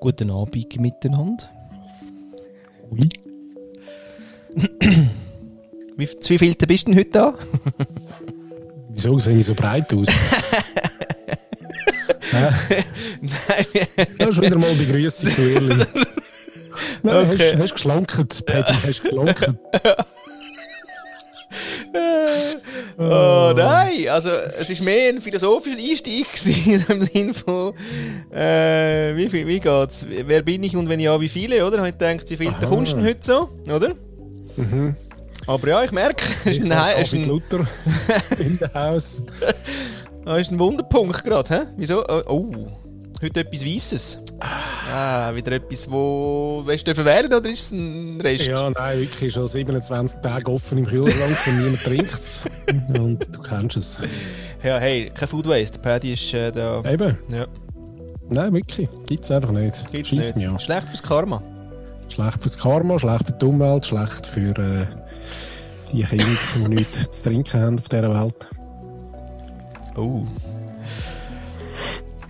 Guten Abend miteinander. Ui. Wie, zu wie viel bist du denn heute da? Wieso sehe ich so breit aus? Hä? Das ist wieder mal Begrüßung, du Ehrlich. Nein, Okay. hast, hast geschlankt, Paddy, hast geschlankt. Oh nein, also es ist mehr ein philosophischer Einstieg gewesen, im Sinne von äh, wie, viel, wie geht's? Wer bin ich und wenn ja, wie viele, oder? Habe ich gedacht, wie viel Aha. kommst du heute so, oder? Mhm. Aber ja, ich merke, es ist ein, es ist ein, Luther in der Haus. ah, ist ein Wunderpunkt gerade, hä? Wieso? Oh, oh, heute etwas Weisses. Ah, wieder etwas, wo... Willst du wählen oder ist es ein Rest? Ja, nein, wirklich schon 27 Tage offen im Kühlschrank und niemand trinkt es. Und du kennst es. Ja, hey, kein Food Waste. Paddy ist äh, da... Eben, Ja, nein, wirklich. Gibt es einfach nicht. gibt's nicht. mich an. Schlecht fürs Karma. Schlecht fürs Karma, schlecht für die Umwelt, schlecht für äh, die Kinder, die nichts zu trinken haben auf dieser Welt. Oh.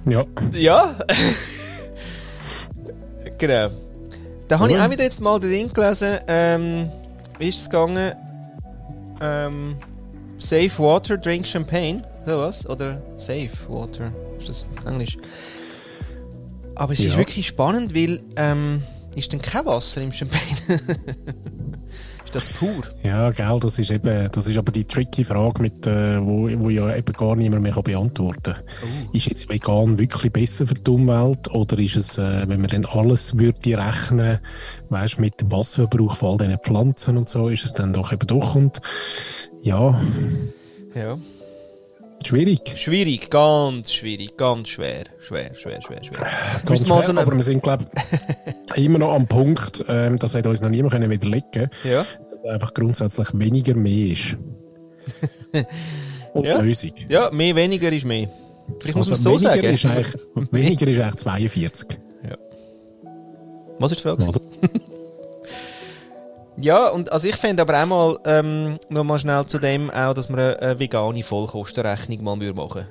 Ja, Ja. genau. Da habe ich auch wieder jetzt mal den Ding gelesen. Ähm, wie ist es gegangen? Ähm, safe Water, Drink Champagne. So was? Oder Safe Water. Ist das Englisch? Aber es ist Ja. wirklich spannend, weil ähm, ist denn kein Wasser im Champagne? ist das pur? ja, gell, das ist eben, das ist aber die tricky Frage, mit, äh, wo, wo ja eben gar niemand mehr kann beantworten kann. Ist jetzt vegan wirklich besser für die Umwelt oder ist es, äh, wenn man dann alles würde rechnen, weißt, mit dem Wasserverbrauch von all diesen Pflanzen und so, ist es dann doch eben doch und ja, Ja. Schwierig. Schwierig, ganz schwierig, ganz schwer. Schwer, schwer, schwer, schwer. Ganz schwer, so aber wir sind, glaube ich, immer noch am Punkt, ähm, das hat uns noch niemand können widerlegen Ja. dass einfach grundsätzlich weniger mehr ist. Und Ja. die Lösung. Ja, mehr, weniger ist mehr. Vielleicht muss man es so Also sagen. Ist weniger ist eigentlich 42. Was ist die Frage? Ja, und also ich fände aber auch mal ähm, noch mal schnell zu dem auch, dass wir eine, eine vegane Vollkostenrechnung mal machen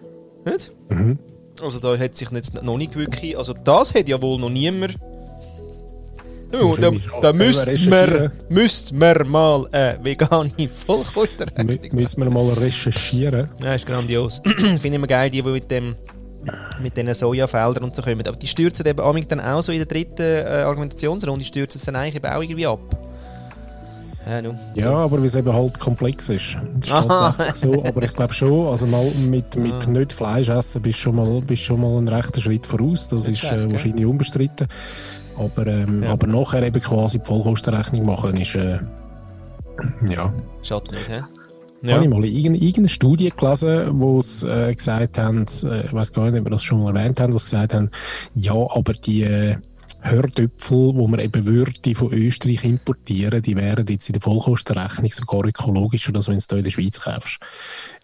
Nicht? Mhm. Also da hat sich jetzt noch nicht wirklich, also das hat ja wohl noch niemand. Dann da da müssten wir, müssten wir mal eine vegane Vollkostenrechnung Mü- Müssen wir mal recherchieren. Ja, ist grandios. Finde ich immer geil, die, die mit dem mit diesen Sojafeldern und so kommen. Aber die stürzen eben dann auch so in der dritten äh, Argumentationsrunde, stürzen es dann eigentlich eben auch irgendwie ab. Ja. Ja, aber weil es eben halt komplex ist. Das ist Aha. tatsächlich so. Aber ich glaube schon, also mal mit, mit nicht Fleisch essen bist du schon mal, bist schon mal einen rechten Schritt voraus. Das Nicht ist schlecht, äh, gell? wahrscheinlich unbestritten. Aber, ähm, Ja. aber nachher eben quasi die Vollkostenrechnung machen ist, äh, ja. Schadet nicht, hä? Habe ich mal in irgendeine, Studie gelesen, wo es äh, gesagt haben, äh, ich weiß gar nicht, ob wir das schon mal erwähnt haben, wo sie gesagt haben, ja, aber die Hördöpfel, die man eben würde von Österreich importieren, die wären jetzt in der Vollkostenrechnung sogar ökologischer, als wenn du es hier in der Schweiz kaufst.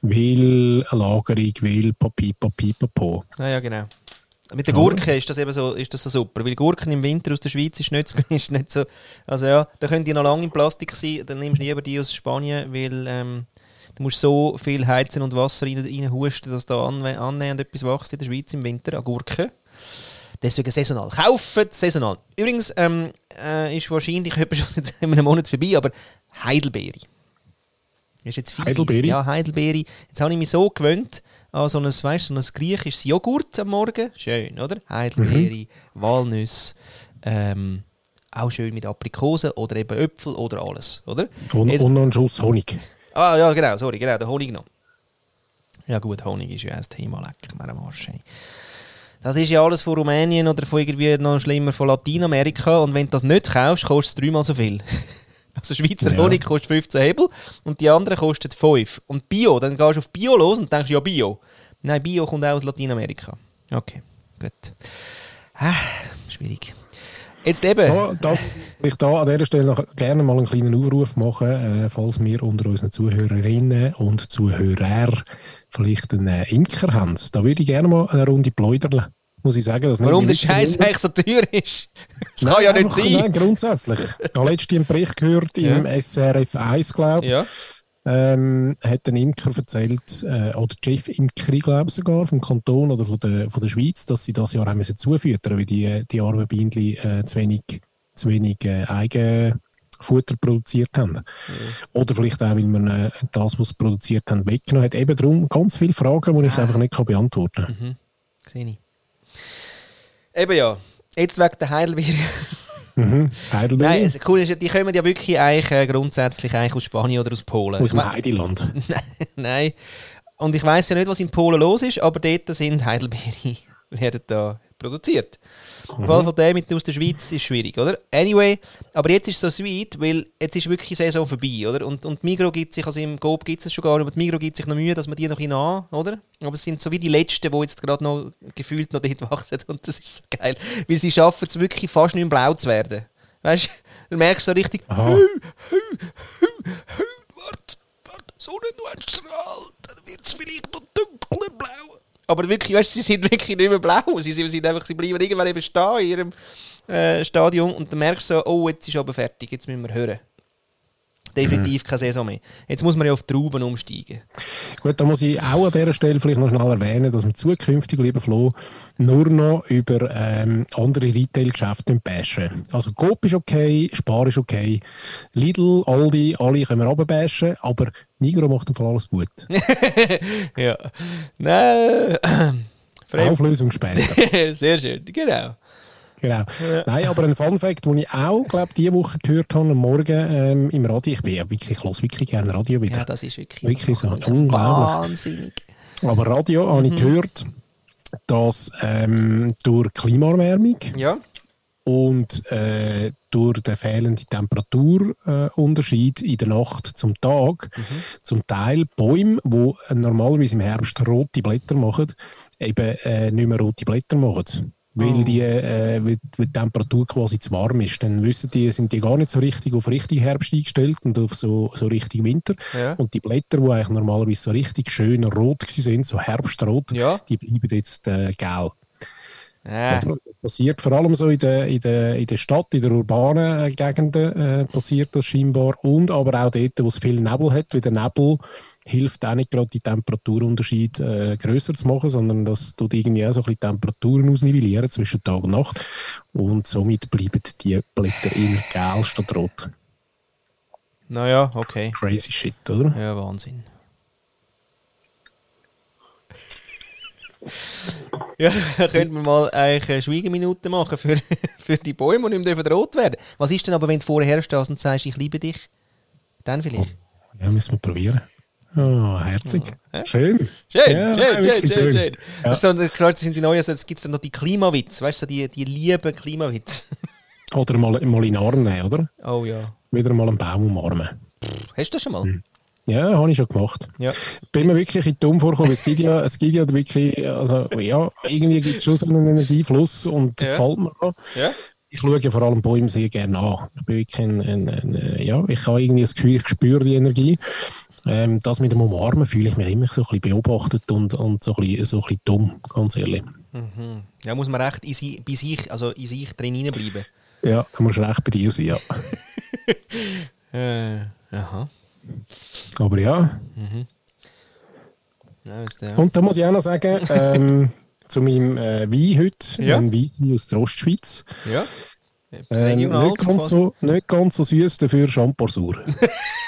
Weil eine Lagerung, weil Papi, Papi, Papo. Ja, ja, genau. Mit der. Gurke ist das eben so, ist das so super, weil Gurken im Winter aus der Schweiz ist nicht, ist nicht so, also ja, da können die noch lange in Plastik sein, dann nimmst du lieber die aus Spanien, weil ähm, du musst so viel heizen und Wasser rein, reinhusten, dass da annähernd etwas wächst in der Schweiz im Winter an Gurken. Deswegen saisonal. Kaufen saisonal. Übrigens ähm, äh, ist wahrscheinlich etwa schon seit einem Monat vorbei, aber Heidelbeere. Ist jetzt fies. Heidelbeere? Ja, Heidelbeere. Jetzt habe ich mich so gewöhnt an so ein, weißt, so ein griechisches Joghurt am Morgen. Schön, oder? Heidelbeere, Walnüsse, ähm, auch schön mit Aprikosen oder eben Äpfel oder alles, oder? Und, Jetzt- und noch ein Schuss Honig. Ah ja, genau, sorry, genau, der Honig noch. Ja gut, Honig ist ja ein Thema, lecker mir am Arsch. Hey. Das ist ja alles von Rumänien oder von irgendwie noch schlimmer von Lateinamerika und wenn du das nicht kaufst, kostet es dreimal so viel. Also Schweizer Ja. Honig kostet 15 Hebel und die anderen kosten 5. Und Bio, dann gehst du auf Bio los und denkst, ja Bio. Nein, Bio kommt auch aus Lateinamerika. Okay, gut. Ah, schwierig. Jetzt eben. Da, da, ich da an dieser Stelle noch gerne mal einen kleinen Aufruf machen, äh, falls wir unter unseren Zuhörerinnen und Zuhörer vielleicht einen äh, Imker haben. Da würde ich gerne mal eine Runde pläudern, muss ich sagen. Das nimmt Warum der Scheiß eigentlich so teuer ist? Das Nein, kann ja nicht sein. Nein, grundsätzlich. Ich habe letztens einen Bericht gehört im SRF 1, glaube ich. Ja. Ähm, hat ein Imker erzählt, äh, oder die Chef-Imkerie, glaube ich sogar, vom Kanton oder von der, von der Schweiz, dass sie das Jahr auch müssen zufüttern weil die, die armen Bienen äh, zu wenig, zu wenig äh, Eigenfutter produziert haben. Mhm. Oder vielleicht auch, weil man äh, das, was sie produziert haben, weggenommen hat. Eben darum ganz viele Fragen, die ich einfach nicht kann beantworten kann. Mhm. Sehe ich. Eben ja, jetzt wegen der Heidelbeere. Mhm. Nein, das Coole ist, die kommen ja wirklich eigentlich, äh, grundsätzlich eigentlich aus Spanien oder aus Polen. Aus dem Heideland. Nein. Und ich weiß ja nicht, was in Polen los ist, aber dort sind Heidelbeere werden da produziert. Mhm. Fall von dem mit aus der Schweiz ist schwierig, oder? Anyway, aber jetzt ist es so sweet, weil jetzt ist wirklich die Saison vorbei, oder? Und, und Migro gibt sich, also im Coop gibt es schon gar nicht, aber die Migro gibt sich noch Mühe, dass man die noch hinein, oder? Aber es sind so wie die Letzten, die jetzt gerade noch gefühlt noch dort wachsen und das ist so geil, weil sie schaffen es wirklich fast nicht mehr blau zu werden. Weißt du? Du merkst so richtig, Aha. warte, warte, Sonne nur ein Strahl, dann wird es vielleicht noch dunkler blau. Aber wirklich, weißt sie sind wirklich nicht mehr blau. Sie, sind einfach, sie bleiben irgendwann eben stehen in ihrem äh, Stadion und dann merkst du so, oh, jetzt ist aber fertig, jetzt müssen wir hören. Definitiv keine Saison mehr. Jetzt muss man ja auf die Trauben umsteigen. Gut, da muss ich auch an dieser Stelle vielleicht noch schnell erwähnen, dass wir zukünftig, lieber Flo, nur noch über ähm, andere Retail-Geschäfte bashen. Also Coop ist okay, Spar ist okay, Lidl, Aldi, alle können wir runterbashen, aber Migros macht im Fall alles gut. ja. Nein. Auflösung später. Sehr schön, genau. Genau. Nein, aber ein Fun-Fact, den ich auch, glaube diese Woche gehört habe, am Morgen ähm, im Radio. Ich bin ja wirklich, ich höre wirklich gerne Radio wieder. Ja, das ist wirklich, Wirklich so, unglaublich. Wahnsinnig. Aber Radio habe ich gehört, dass ähm, durch Klimaerwärmung Ja. und äh, durch den fehlenden Temperaturunterschied in der Nacht zum Tag zum Teil Bäume, die normalerweise im Herbst rote Blätter machen, eben äh, nicht mehr rote Blätter machen. Weil, Oh. die, äh, weil weil die Temperatur quasi zu warm ist. Dann wissen die, sind die gar nicht so richtig auf richtig Herbst eingestellt und auf so, so richtig Winter. Ja. Und die Blätter, die eigentlich normalerweise so richtig schön rot sind, so herbstrot, Ja. die bleiben jetzt äh, gelb. Äh. Oder? Das passiert vor allem so in der, in der, in der Stadt, in der urbanen äh, Gegenden äh, passiert das scheinbar. Und aber auch dort, wo es viel Nebel hat, weil der Nebel hilft auch nicht gerade die Temperaturunterschied äh, grösser zu machen, sondern das tut irgendwie auch so ein bisschen Temperaturen ausnivellieren zwischen Tag und Nacht. Und somit bleiben die Blätter immer gel statt rot. Naja, okay. Crazy shit, oder? Ja, Wahnsinn. Ja, da könnte man mal eigentlich eine Schweigeminute machen für, für die Bäume, die nicht mehr rot werden. Was ist denn aber, wenn du vorher stehst und sagst, ich liebe dich? Dann vielleicht. Ja, müssen wir probieren. Oh, herzig. Schön. Schön, Ja, schön, schön, wirklich schön, schön. schön. Ja. Das, so, das sind die neuen, also jetzt gibt es dann noch die Klimawitz, weißt du, die, die lieben Klimawitz. Oder mal, mal in den Arm nehmen, oder? Oh ja. Wieder mal einen Baum umarmen. Hast du das schon mal? Hm. Ja, habe ich schon gemacht. Ja. Bin mir wirklich in dumm vorgekommen. Es gibt ja, es gibt ja wirklich, also ja, irgendwie gibt es schon so einen Energiefluss und Ja. gefällt mir auch. Ja? Ich schaue ja vor allem Bäume sehr gerne an. Ich bin wirklich ein, ein, ein äh, ja, ich habe irgendwie das Gefühl, ich spüre die Energie. Ähm, das mit dem Umarmen fühle ich mich immer so ein bisschen beobachtet und, und so, ein bisschen, so ein bisschen dumm, ganz ehrlich. Mhm. Ja, muss man recht in bei sich, also in sich drin bleiben. Ja, da musst recht bei dir sein, ja. Äh, aha. Aber ja, Ja, ist der. Und da muss ich auch noch sagen, ähm, zu meinem äh, Wein heute, Ja. ein Wein aus der Ostschweiz. Ja. Ähm, nicht, ganz so, nicht ganz so süß, dafür Champorsur.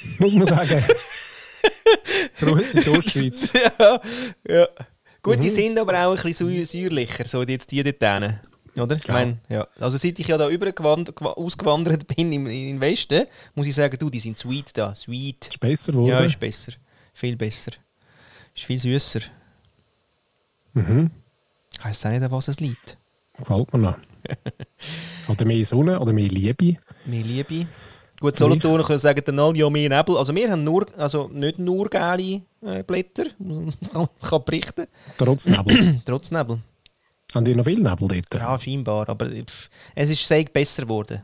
muss man sagen. Die Ostschweiz. ja, ja. Gut, Mhm. die sind aber auch ein bisschen säu- säuerlicher, so jetzt die dort hinten. Oder? Ich mein, ja. Also seit ich ja da ausgewandert bin im, in den Westen, muss ich sagen, du, die sind sweet da. Sweet. Ist besser geworden. Ja, ist besser. Viel besser. Ist viel süßer. mhm. Weiss auch nicht, an was es liegt. Gefällt mir noch. oder mehr Sonne oder mehr Liebe. Mehr Liebe. Gut, Solothurn können sagen dann alle, ja, mehr Nebel. Also wir haben nur, also nicht nur geile äh, Blätter, kann berichten, Trotz Nebel. trotz Nebel. Haben die noch viel Nebel dort? Ja, scheinbar, aber pff, es ist sehr besser geworden.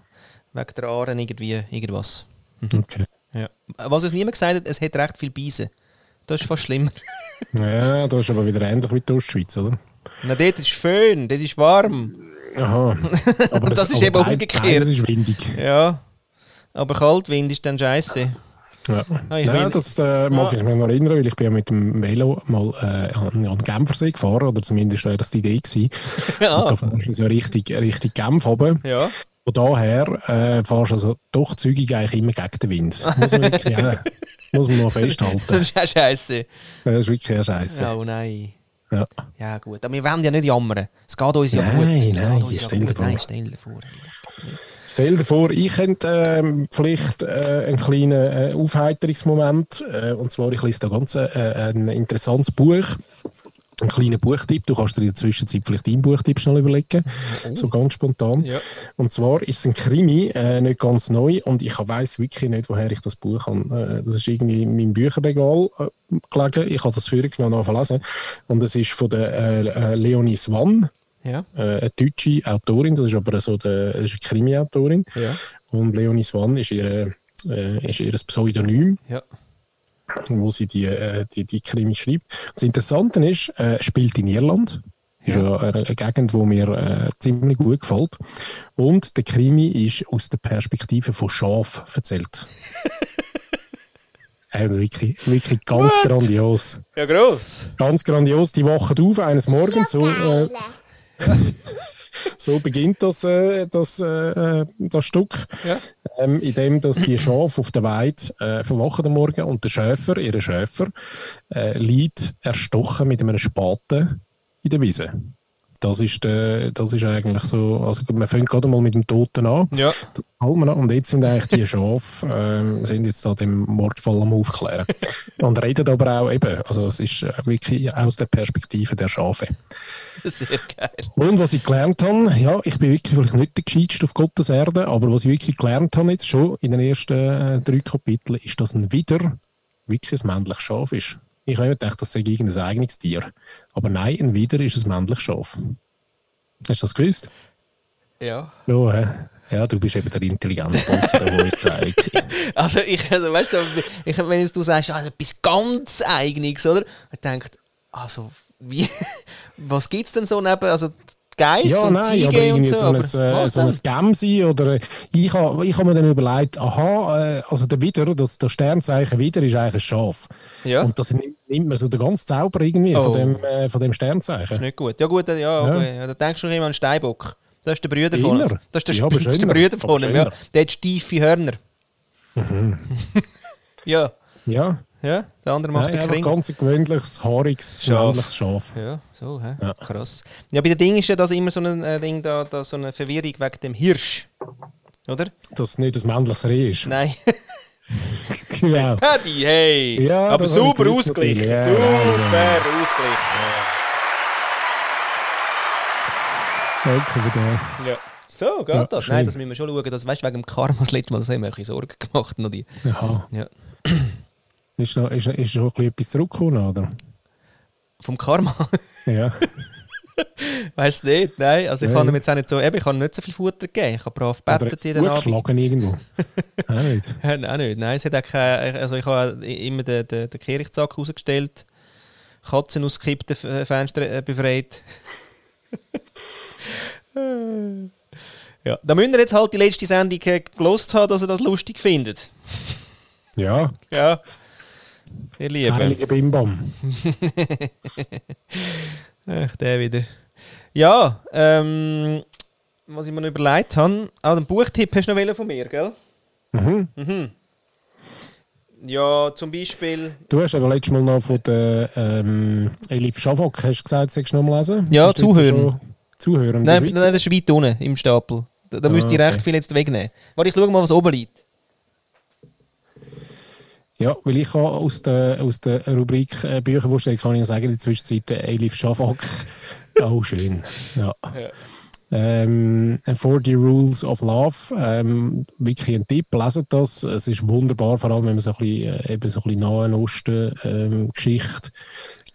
Wegen der Aaren irgendwie, irgendwas. Okay. Ja. Was uns niemand gesagt hat, es hat recht viel Beisen. Das ist fast schlimmer. Ja, das ist aber wieder ähnlich wie die Ostschweiz, oder? Na, dort ist schön, dort ist warm. Aha. Aber Das ist aber eben umgekehrt. Beides ist windig. Ja. Aber Kaltwind ist dann scheiße. Ja, Ah, Nein, das äh, mag Ah. ich mich noch erinnern, weil ich bin ja mit dem Velo mal äh, an, an den Genfersee gefahren, oder zumindest wäre das die Idee gewesen. Und da ja. fährst du so richtig, richtig Genf runter. ja. Von daher äh, fahrst du also doch zügig eigentlich immer gegen den Wind. Muss man wirklich äh, muss man mal festhalten. Das ist ja scheiße. Das ist wirklich eine Scheiße. Oh nein. Ja. Ja, gut. Aber wir wollen ja nicht jammern. Es geht uns ja Nein, gut. Es nein, geht uns ja gut. vor. Nein, stell dir vor. Stell dir vor, ich hätte ähm, vielleicht äh, einen kleinen äh, Aufheiterungsmoment. Äh, und zwar, ich lese da ganz äh, ein interessantes Buch. Ein kleiner Buchtipp. Du kannst dir in der Zwischenzeit vielleicht deinen Buchtipp schnell überlegen. So ganz spontan. Ja. Und zwar ist es ein Krimi, äh, nicht ganz neu. Und ich weiß wirklich nicht, woher ich das Buch habe. Äh, das ist irgendwie in meinem Bücherregal äh, gelegen. Ich habe das früher genommen verlesen. Und es ist von der äh, äh, Leonie Swann Ja. äh, eine deutsche Autorin, das ist aber so der, das ist eine Krimi-Autorin. Ja. Und Leonie Swann ist ihr, äh, ist ihr Pseudonym, Ja. wo sie die, äh, die, die Krimi schreibt. Das Interessante ist, äh, spielt in Irland. Ist ja eine, eine Gegend, die mir äh, ziemlich gut gefällt. Und der Krimi ist aus der Perspektive von Schaf erzählt. äh, wirklich, wirklich ganz What? grandios. Ja, gross. Ganz grandios. Die wachen auf eines Morgens so. Äh, so beginnt das, äh, das, äh, äh, das Stück, Ja. ähm, indem dass die Schafe auf der Weide äh, verwachen am Morgen und der Schäfer, ihre Schäfer, äh, liegt erstochen mit einem Spaten in der Wiese. Das ist, äh, das ist eigentlich so, also man fängt gerade mal mit dem Toten an. Ja. Und jetzt sind eigentlich die Schafe, ähm, sind jetzt da dem Mordfall am Aufklären. Und reden aber auch eben, also es ist äh, wirklich aus der Perspektive der Schafe. Sehr geil. Und was ich gelernt habe, ja, ich bin wirklich vielleicht nicht der Gescheitste auf Gottes Erde, aber was ich wirklich gelernt habe jetzt schon in den ersten äh, drei Kapiteln, ist, dass ein Widder wirklich ein männliches Schaf ist. Ich habe immer gedacht, das sei irgendein eigenes Tier. Aber nein, ein Widder ist ein männliches Schaf. Hast du das gewusst? Ja. Ja, hä? ja du bist eben der intelligente Bonze, der uns zeigt. Also, ich, also, weißt du, ich, wenn jetzt du sagst, also etwas ganz Eigenes, oder? Ich denke, also, wie, was gibt es denn so neben, also, Geiss Ja, und nein, aber Ziege und irgendwie so, so, ein, äh, so ein denn? Gemsi oder äh, ich habe ich hab mir dann überlegt, aha, äh, also der Widder, das, das Sternzeichen Widder ist eigentlich ein Schaf. Ja, Und das nimmt, nimmt man so den ganzen Zauber irgendwie Oh. von, dem, äh, von dem ist Sternzeichen. nicht gut. Ja gut, ja, Ja. okay. ja. da denkst du immer an Steinbock. Das ist der Brüder von ihm. Das ist der, Ja, das ist der. Brüder von ihm, ja. Der hat steife Hörner. ja, Ja, ja, der andere macht nein, den Kring. ganz ein gewöhnliches, haariges, männliches Schaf. Ja, so, hä? Ja. krass. Ja, bei den Dingen ist ja das immer so ein äh, Ding, da, da so eine Verwirrung wegen dem Hirsch. Oder? Dass es nicht ein männliches Reh ist. Nein. genau. Paddy, hey! Ja, Aber super natürlich. Ja, super ausgeglichen. Danke für den. Ja. So, geht Ja, das? Nein, das müssen wir schon schauen. Das, weißt du, wegen dem Karma, das letzte Mal, das haben wir ein bisschen Sorgen gemacht. Noch die. Aha. Ja. Ist, noch, ist, ist noch ein etwas zurückgekommen, oder? Vom Karma? Ja. weißt du nicht? Nein, also ich Nein. habe jetzt auch nicht so, eben, ich habe nicht so viel Futter gegeben. Ich habe brav jetzt jeden Abend. zugeschlagen irgendwo. Auch nicht. Nein, auch nicht. Nein, es hat auch keine, also ich habe immer den, den, den Kirchzack rausgestellt, Katzen aus gekippten F- Fenstern äh, befreit. ja, da müsst ihr jetzt halt die letzte Sendung äh, gelost haben, dass ihr das lustig findet. Ja, Ja, ihr Lieben. heilige Bimbam. Ach, der wieder. Ja, ähm, was ich mir noch überlegt habe, ah, den Buchtipp hast du noch von mir, gell? Mhm. Mhm. Ja, zum Beispiel. Du hast aber letztes Mal noch von der ähm, Elif Schafak hast du gesagt, sollst du noch mal lesen? Ja, Hast zuhören. Zuhören. Nein, nein, das ist weit unten im Stapel. Da, da Ah, müsste ich recht okay. viel jetzt wegnehmen. Warte, ich schau mal, was oben liegt. Ja, weil ich habe aus der, aus der Rubrik äh, Bücher vorstellen, kann ich sagen, in der Zwischenzeit äh, Elif Schafak. oh, schön. Ja. Ja. Ähm, 40 Rules of Love. Ähm, wirklich ein Tipp, leset das. Es ist wunderbar, vor allem wenn man so ein bisschen, äh, eben so ein bisschen Nahen Osten ähm, Geschichte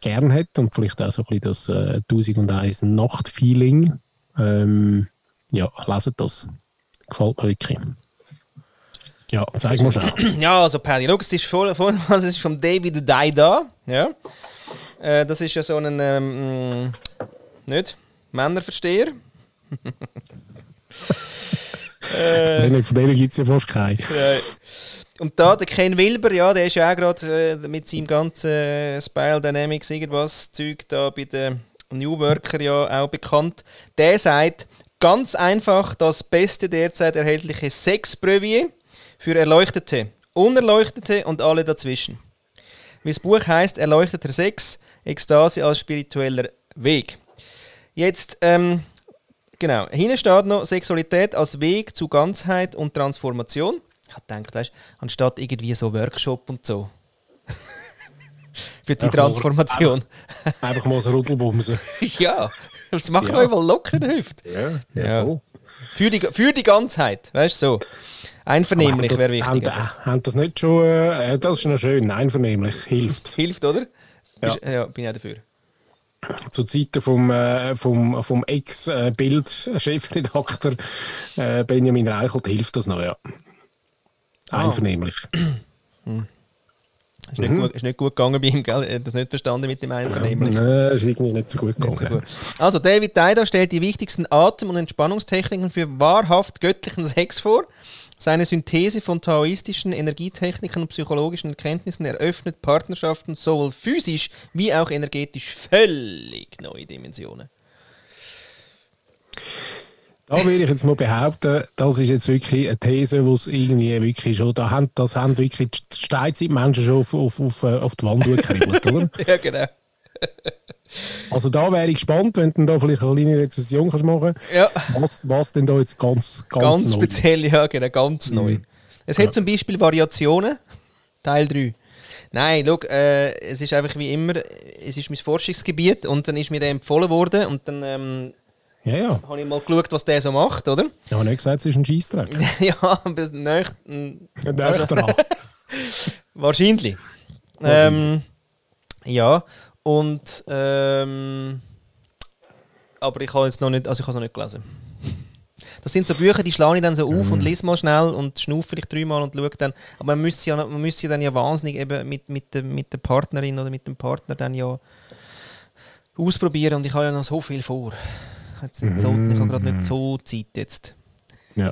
gern hat und vielleicht auch so ein bisschen das äh, 1001 Nacht-Feeling. Ähm, ja, leset das. Gefällt mir wirklich. Ja, zeig mal schnell. Ja, also Paddy, schau, es ist, voll, voll, es ist vom David Daida. Ja. Äh, das ist ja so ein, ähm, mh, nicht? Männerversteher. äh, Von denen gibt es ja fast keinen. Und da, der Ken Wilber, ja, der ist ja auch gerade äh, mit seinem ganzen äh, Spiral Dynamics irgendwas Zeug da bei den New Worker ja auch bekannt. Der sagt, ganz einfach das beste derzeit erhältliche Sex-Brevier für Erleuchtete, Unerleuchtete und alle dazwischen. Wie das Buch heißt, Erleuchteter Sex, Ekstase als spiritueller Weg. Jetzt, ähm, genau, hinten steht noch Sexualität als Weg zu Ganzheit und Transformation. Ich habe gedacht, weißt anstatt irgendwie so Workshop und so. Für die Einfach- Transformation. Einfach mal so Rudelbumsen. ja, das macht Ja. euch mal locker in der Hüfte. Ja, Ja. voll. Für die, für die Ganzheit, weißt du, so. Einvernehmlich wäre das- wichtig. Haben, haben das nicht schon, äh, das ist noch schön, einvernehmlich, hilft. Hilft, oder? Ja. Bist- ja, bin ich auch dafür. Zu Zeiten vom, äh, vom, vom Ex-Bild-Chefredakteur äh, Benjamin Reichelt hilft das noch, ja. Ah. Einvernehmlich. Ist, nicht gut, ist nicht gut gegangen bei ihm, gell? Er hat das nicht verstanden mit dem Einvernehmlich. Nein, ist irgendwie nicht so gut gegangen. So gut. Also, David Dida stellt die wichtigsten Atem- und Entspannungstechniken für wahrhaft göttlichen Sex vor. Seine Synthese von taoistischen Energietechniken und psychologischen Erkenntnissen eröffnet Partnerschaften sowohl physisch wie auch energetisch völlig neue Dimensionen. Da würde ich jetzt mal behaupten, das ist jetzt wirklich eine These, wo es irgendwie wirklich schon, da haben, das haben wirklich die Steinzeitmenschen schon auf, auf, auf, äh, auf die Wand gekribbelt, oder? ja, genau. Also da wäre ich gespannt, wenn du da vielleicht eine kleine Rezession kannst machen Ja, was, was denn da jetzt ganz, ganz, ganz neu speziell, ja, genau, ganz neu. Es hat zum Beispiel Variationen, Teil 3. Nein, schau, äh, es ist einfach wie immer, es ist mein Forschungsgebiet und dann ist mir der empfohlen worden und dann ähm, Ja, ja. habe ich mal geschaut, was der so macht, oder? Ich habe nicht gesagt, es ist ein Scheissdreck. ja, aber nicht, Also- wahrscheinlich. Ähm, ja, und ähm, aber ich habe jetzt noch nicht, also ich habe es noch nicht gelesen. Das sind so Bücher, die schlage ich dann so auf Mhm. und lese mal schnell und schnaufe vielleicht dreimal und schaue dann. Aber man müsste ja, man müsste ja dann ja wahnsinnig eben mit, mit, der, mit der Partnerin oder mit dem Partner dann ja ausprobieren und ich habe ja noch so viel vor. Jetzt nicht so, ich habe gerade nicht so Zeit jetzt. Ja.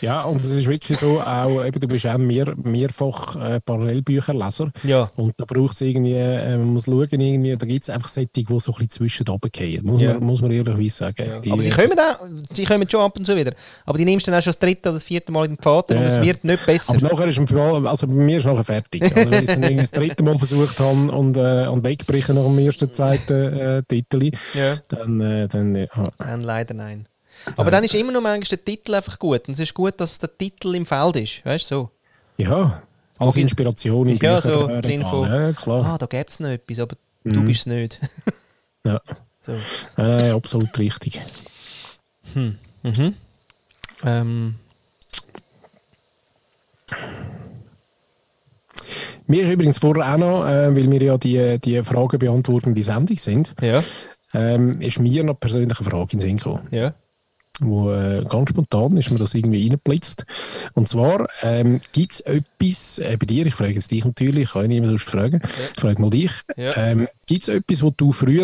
Ja, und es ist wirklich so, auch, eben, du bist auch mehr, mehrfach äh, Parallelbücherleser. Ja. Und da braucht es irgendwie, äh, man muss schauen, irgendwie, da gibt es einfach Sättige, die so ein bisschen zwischen runterfallen. Muss, Ja. man, muss man ehrlicherweise sagen. Die, aber sie kommen, auch, sie kommen schon ab und zu wieder. Aber die nimmst du dann auch schon das dritte oder das vierte Mal in den Vater und Ja, es ja. wird nicht besser. aber nachher ist Fall, also bei mir ist nachher fertig. Also, wenn ich es dann irgendwie das dritte Mal versucht habe und, äh, und wegbrechen nach dem ersten, zweiten äh, Titel, ja. dann, äh, dann ja. Nein, leider nein. Aber dann ist immer noch manchmal der Titel einfach gut. Und es ist gut, dass der Titel im Feld ist. Weißt du so? ja, als. Inspiration im Ja, so im Sinn von- Ja, klar. Ah, da gäbe es noch etwas, aber du Mhm. bist es nicht. Ja. so. Nein, absolut richtig. Mhm. Ähm, Mir ist übrigens vorher auch noch, äh, weil wir ja die, die Fragen beantworten, die Sendung sind, ja, ähm, ist mir noch persönlich eine Frage in den Sinn gekommen. ja. Wo äh, ganz spontan ist mir das irgendwie reingeblitzt. Und zwar ähm, gibt es etwas, äh, bei dir, ich frage jetzt dich natürlich, ich kann ja niemand sonst fragen, ich frage mal dich, Ja. ähm, gibt es etwas, wo du früher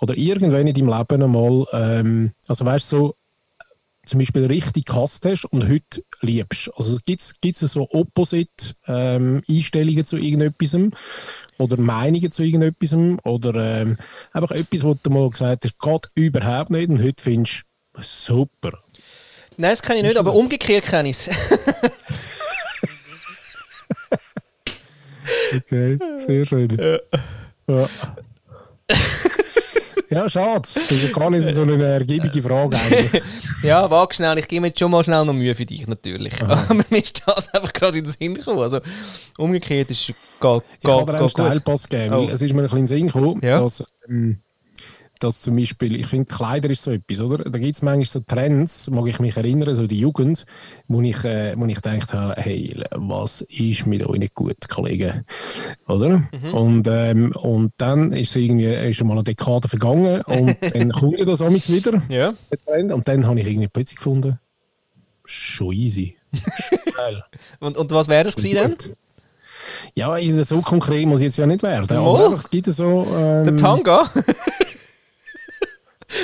oder irgendwann in deinem Leben einmal, ähm, also weißt du, so, zum Beispiel richtig gehasst hast und heute liebst? Also gibt es so Opposite ähm, Einstellungen zu irgendetwas oder Meinungen zu irgendetwas oder ähm, einfach etwas, wo du mal gesagt hast, geht überhaupt nicht und heute findest du super. Nein, das kenne ich nicht, aber umgekehrt kenne ich es. Okay, sehr schön. Ja. ja, schade. Das ist ja gar nicht so eine ergiebige Frage eigentlich. ja, wag schnell, ich gebe jetzt schon mal schnell noch Mühe für dich natürlich. Aber mir ist das einfach gerade in den Sinn gekommen. Also umgekehrt ist es geht, Ich kann dir einen. Steilpass geben, Oh. es ist mir ein bisschen in den Sinn gekommen, Ja. dass, ähm, dass zum Beispiel, ich finde, Kleider ist so etwas, oder? Da gibt es manchmal so Trends, mag ich mich erinnern, so die Jugend, wo ich, äh, wo ich gedacht habe, hey, was ist mit euch nicht gut, Kollegen? Oder? Mhm. Und, ähm, und dann ist irgendwie ist schon mal eine Dekade vergangen und dann kommt das amigs wieder, Ja. und dann habe ich irgendwie plötzlich gefunden, schon easy. Und, und was wäre das gewesen dann? Ja, so konkret muss ich jetzt ja nicht werden. Mal. Aber es gibt so. Ähm, Der Tanga?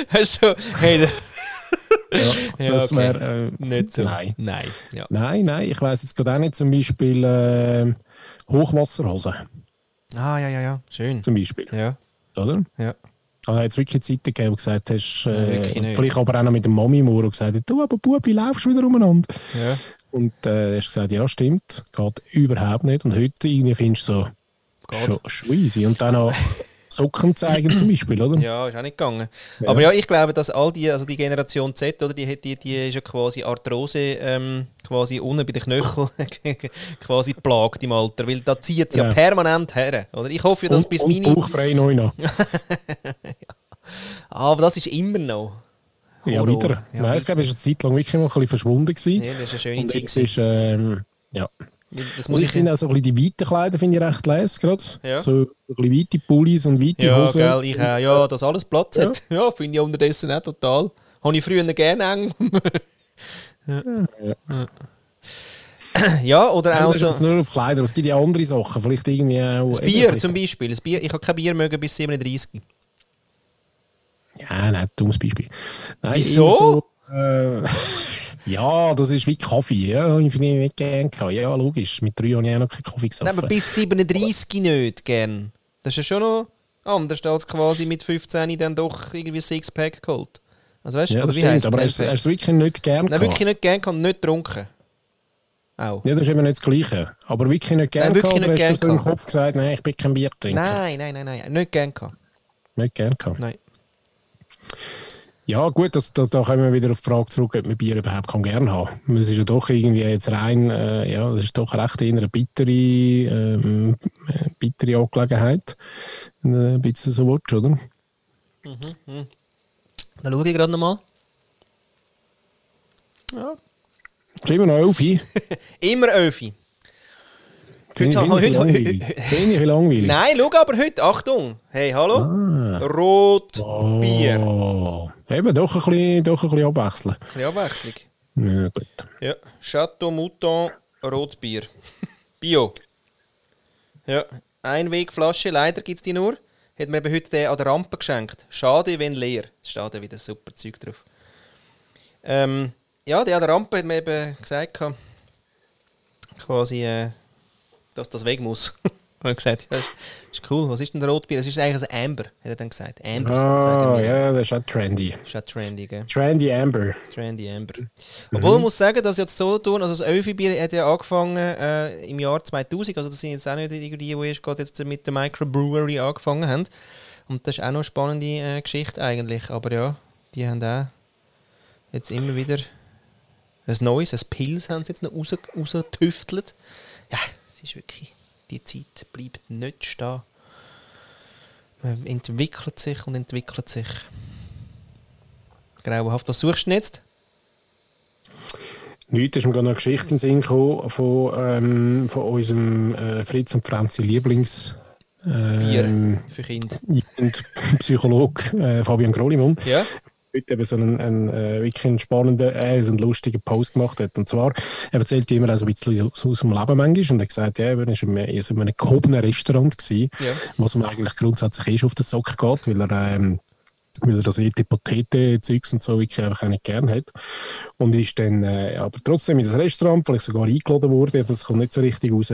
Hast du hey, Ja, Ja, das okay. wäre... Äh, Nicht so. Nein. Nein. Ja. Nein, nein, ich weiss jetzt gerade auch nicht, zum Beispiel äh, Hochwasserhosen, Ah, ja, ja, ja. Schön. zum Beispiel, Ja, oder? ja. Habe jetzt wirklich Zeiten gegeben, wo du gesagt hast, äh, vielleicht aber auch noch mit dem Mami-Mur, und gesagt hat, du, aber Bub, wie laufst du wieder umeinander? ja. Und äh, hast gesagt, ja, stimmt, geht überhaupt nicht. Und heute irgendwie findest du so, schon easy. Und dann noch Socken zeigen zum Beispiel, oder? Ja, ist auch nicht gegangen. Ja. Aber ja, ich glaube, dass all die, also die Generation Z, oder, die, die, die ist ja quasi Arthrose ähm, quasi unten bei den Knöcheln quasi plagt im Alter, weil da zieht es ja. Ja. permanent her. Oder? Ich hoffe, ja, dass und, bis und meine... bauchfrei neu noch. Ah, aber das ist immer noch. Ja, Horror. wieder. Ja, Nein, ich glaube, es war eine Zeit lang wirklich mal ein bisschen verschwunden. Gewesen. Ja, das ist eine schöne und Zeit. ist, ähm, ja. Das muss ich finde auch so ein bisschen die weiten Kleider finde ich recht les gerade. Ja. So ein bisschen weite Pullis und weite Ja, Hosen. gell, ich auch. Ja, dass alles Platz Ja. hat. Ja, finde ich unterdessen auch total. Habe ich früher gerne eng. ja. ja, oder Ja, auch das ist so. nur auf Kleider, es gibt ja andere Sachen. Vielleicht irgendwie auch... Das Bier zum Beispiel. Das Bier, ich habe kein Bier mögen bis 37. Ja, nein, dummes Beispiel. Nein, Wieso? So, äh, ja, das ist wie Kaffee. Ja, ich finde ich nicht gerne. gehabt. Ja, logisch. Mit drei habe ich auch noch keinen Kaffee Nein, gesoffen. aber bis 37 nicht gern. Das ist ja schon noch anders als quasi mit 15 dann doch irgendwie Sixpack geholt. Also weißt du, ja, das wie stimmt. heisst Aber er ist, er ist wirklich nicht gerne. Nein, wirklich nicht gern, kann nicht getrunken. Auch. Ja, das ist eben nicht das Gleiche. Aber wirklich nicht gerne. wirklich gehabt, oder nicht hast du gern so im. Kopf gesagt, nein, ich bin kein Biertrinker. Nein, nein, nein, nein. Nicht gern gehabt. Nicht gerne. gehabt. Nein. Ja, gut, das, das, da kommen wir wieder auf die Frage zurück, ob man Bier überhaupt kann gerne haben kann. Es ist ja doch irgendwie jetzt rein, äh, ja, das ist doch recht eher eine bittere, ähm, äh, bittere Angelegenheit. Ein bisschen so willst, oder? Dann schaue ich gerade nochmal. Ja. Immer noch Elfi. Immer Öfi. Heute- ich, heute- langweilig. Finde ich langweilig. Nein, schau aber heute. Achtung. Hey, hallo. Ah. Rot Oh. Eben, doch ein bisschen, doch ein bisschen abwechseln. Eine Abwechslung. Ja, gut. Ja. Chateau Mouton Rotbier. Bio. Ja. Einwegflasche, leider gibt es die nur. Hat mir eben heute den an der Rampe geschenkt. Schade, wenn leer. Steht da wieder super Zeug drauf. Ähm, ja, der an der Rampe hat mir eben gesagt, quasi, äh, dass das weg muss. Er hat gesagt, ja, ist cool, was ist denn der Rotbier? Es ist eigentlich ein Amber, hat er dann gesagt. Amber, Ah, wir. ja, das ist auch trendy. Ist auch trendy, gell? Trendy Amber. Trendy Amber. Obwohl man muss sagen, dass jetzt so tun, also das Öfi-Bier hat ja angefangen äh, im Jahr 2000, also das sind jetzt auch nicht die, die erst gerade jetzt mit der Microbrewery angefangen haben. Und das ist auch noch eine spannende äh, Geschichte eigentlich. Aber ja, die haben auch jetzt immer wieder ein neues, ein Pilz haben sie jetzt noch raus, rausgetüftelt. Ja, es ist wirklich, die Zeit bleibt nicht stehen. Man entwickelt sich und entwickelt sich. Grauenhaft. Was suchst du jetzt? Heute ist mir gerade eine Geschichte in den Sinn gekommen von, ähm, von unserem äh, Fritz und Franzi Lieblings ähm, Für Kinder. und Psychologe äh, Fabian Grolimann. Ja? Heute eben so einen, einen äh, wirklich einen spannenden, äh, einen lustigen Post gemacht hat. Und zwar, er erzählt immer auch so ein bisschen aus, aus dem Leben manchmal und er hat gesagt, ja, er war in einem, in einem gehobenen Restaurant gewesen, Ja. was ihm eigentlich grundsätzlich ist auf den Sack geht, weil er, ähm, weil er das Etepotete-Zeugs und so wirklich einfach auch nicht gern hat. Und ist dann äh, aber trotzdem in das Restaurant, vielleicht sogar eingeladen wurde, das kommt nicht so richtig raus.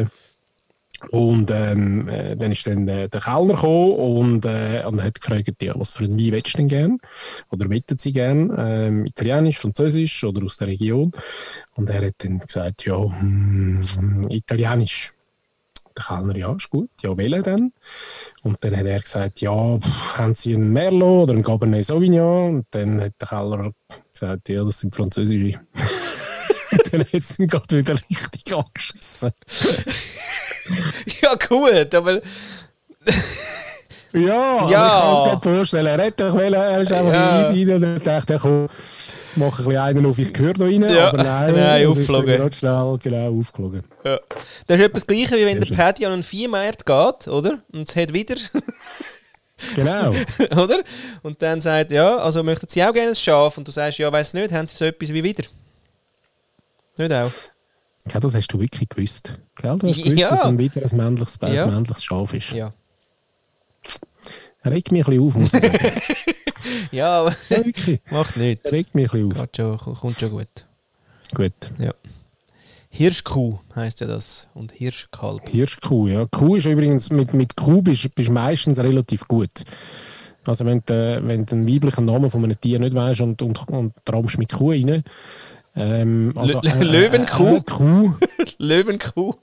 Und ähm, äh, dann ist dann äh, der Kellner gekommen und, äh, und hat gefragt, ja, was für einen Wein willst du denn gern? Oder wettet sie gern? Ähm, Italienisch, Französisch oder aus der Region? Und er hat dann gesagt, ja, hm, Italienisch. Der Kellner, ja, ist gut, ja, wählen dann. Und dann hat er gesagt, ja, pff, haben Sie einen Merlot oder einen Cabernet Sauvignon? Und dann hat der Kellner gesagt, ja, das sind französische. Dann hat es ihm gerade wieder richtig angeschissen. Ja, gut, aber Ja, Ja. aber ich kann es gerade vorstellen. Er hätte doch wollen, er ist einfach Ja. ja. rein und dachte, komm, mach ein bisschen einen auf, ich gehöre da rein. Ja. Aber nein, Nein, aufgeflogen. schnell genau aufgeflogen. ja. das ist etwas Gleiches, wie wenn der. Paddy an einen Viehmarkt geht, oder? Und es hat wieder, Genau. oder? Und dann sagt, ja, also möchten Sie auch gerne ein Schaf? Und du sagst, ja, weiß nicht, haben Sie so etwas wie wieder? Nicht auch? Ja, das hast du wirklich gewusst. Gell? Du hast Ja. gewusst, dass ein ein männliches, ein Ja. männliches Schaf ist. Ja. Ja. regt mich ein bisschen auf, muss ich sagen. Ja, aber ja, macht nichts. Regt mich ein bisschen auf. Schon, kommt schon gut. Gut. Hirschkuh heisst ja das. Und Hirschkalb. Hirschkuh, ja. Kuh ist übrigens, mit, mit Kuh bist du meistens relativ gut. Also wenn du, wenn du den weiblichen Namen von einem Tier nicht weißt und, und, und trampst mit Kuh rein. Ähm, also, Lö- Löwenkuh? Äh, Kuh, Löwenkuh.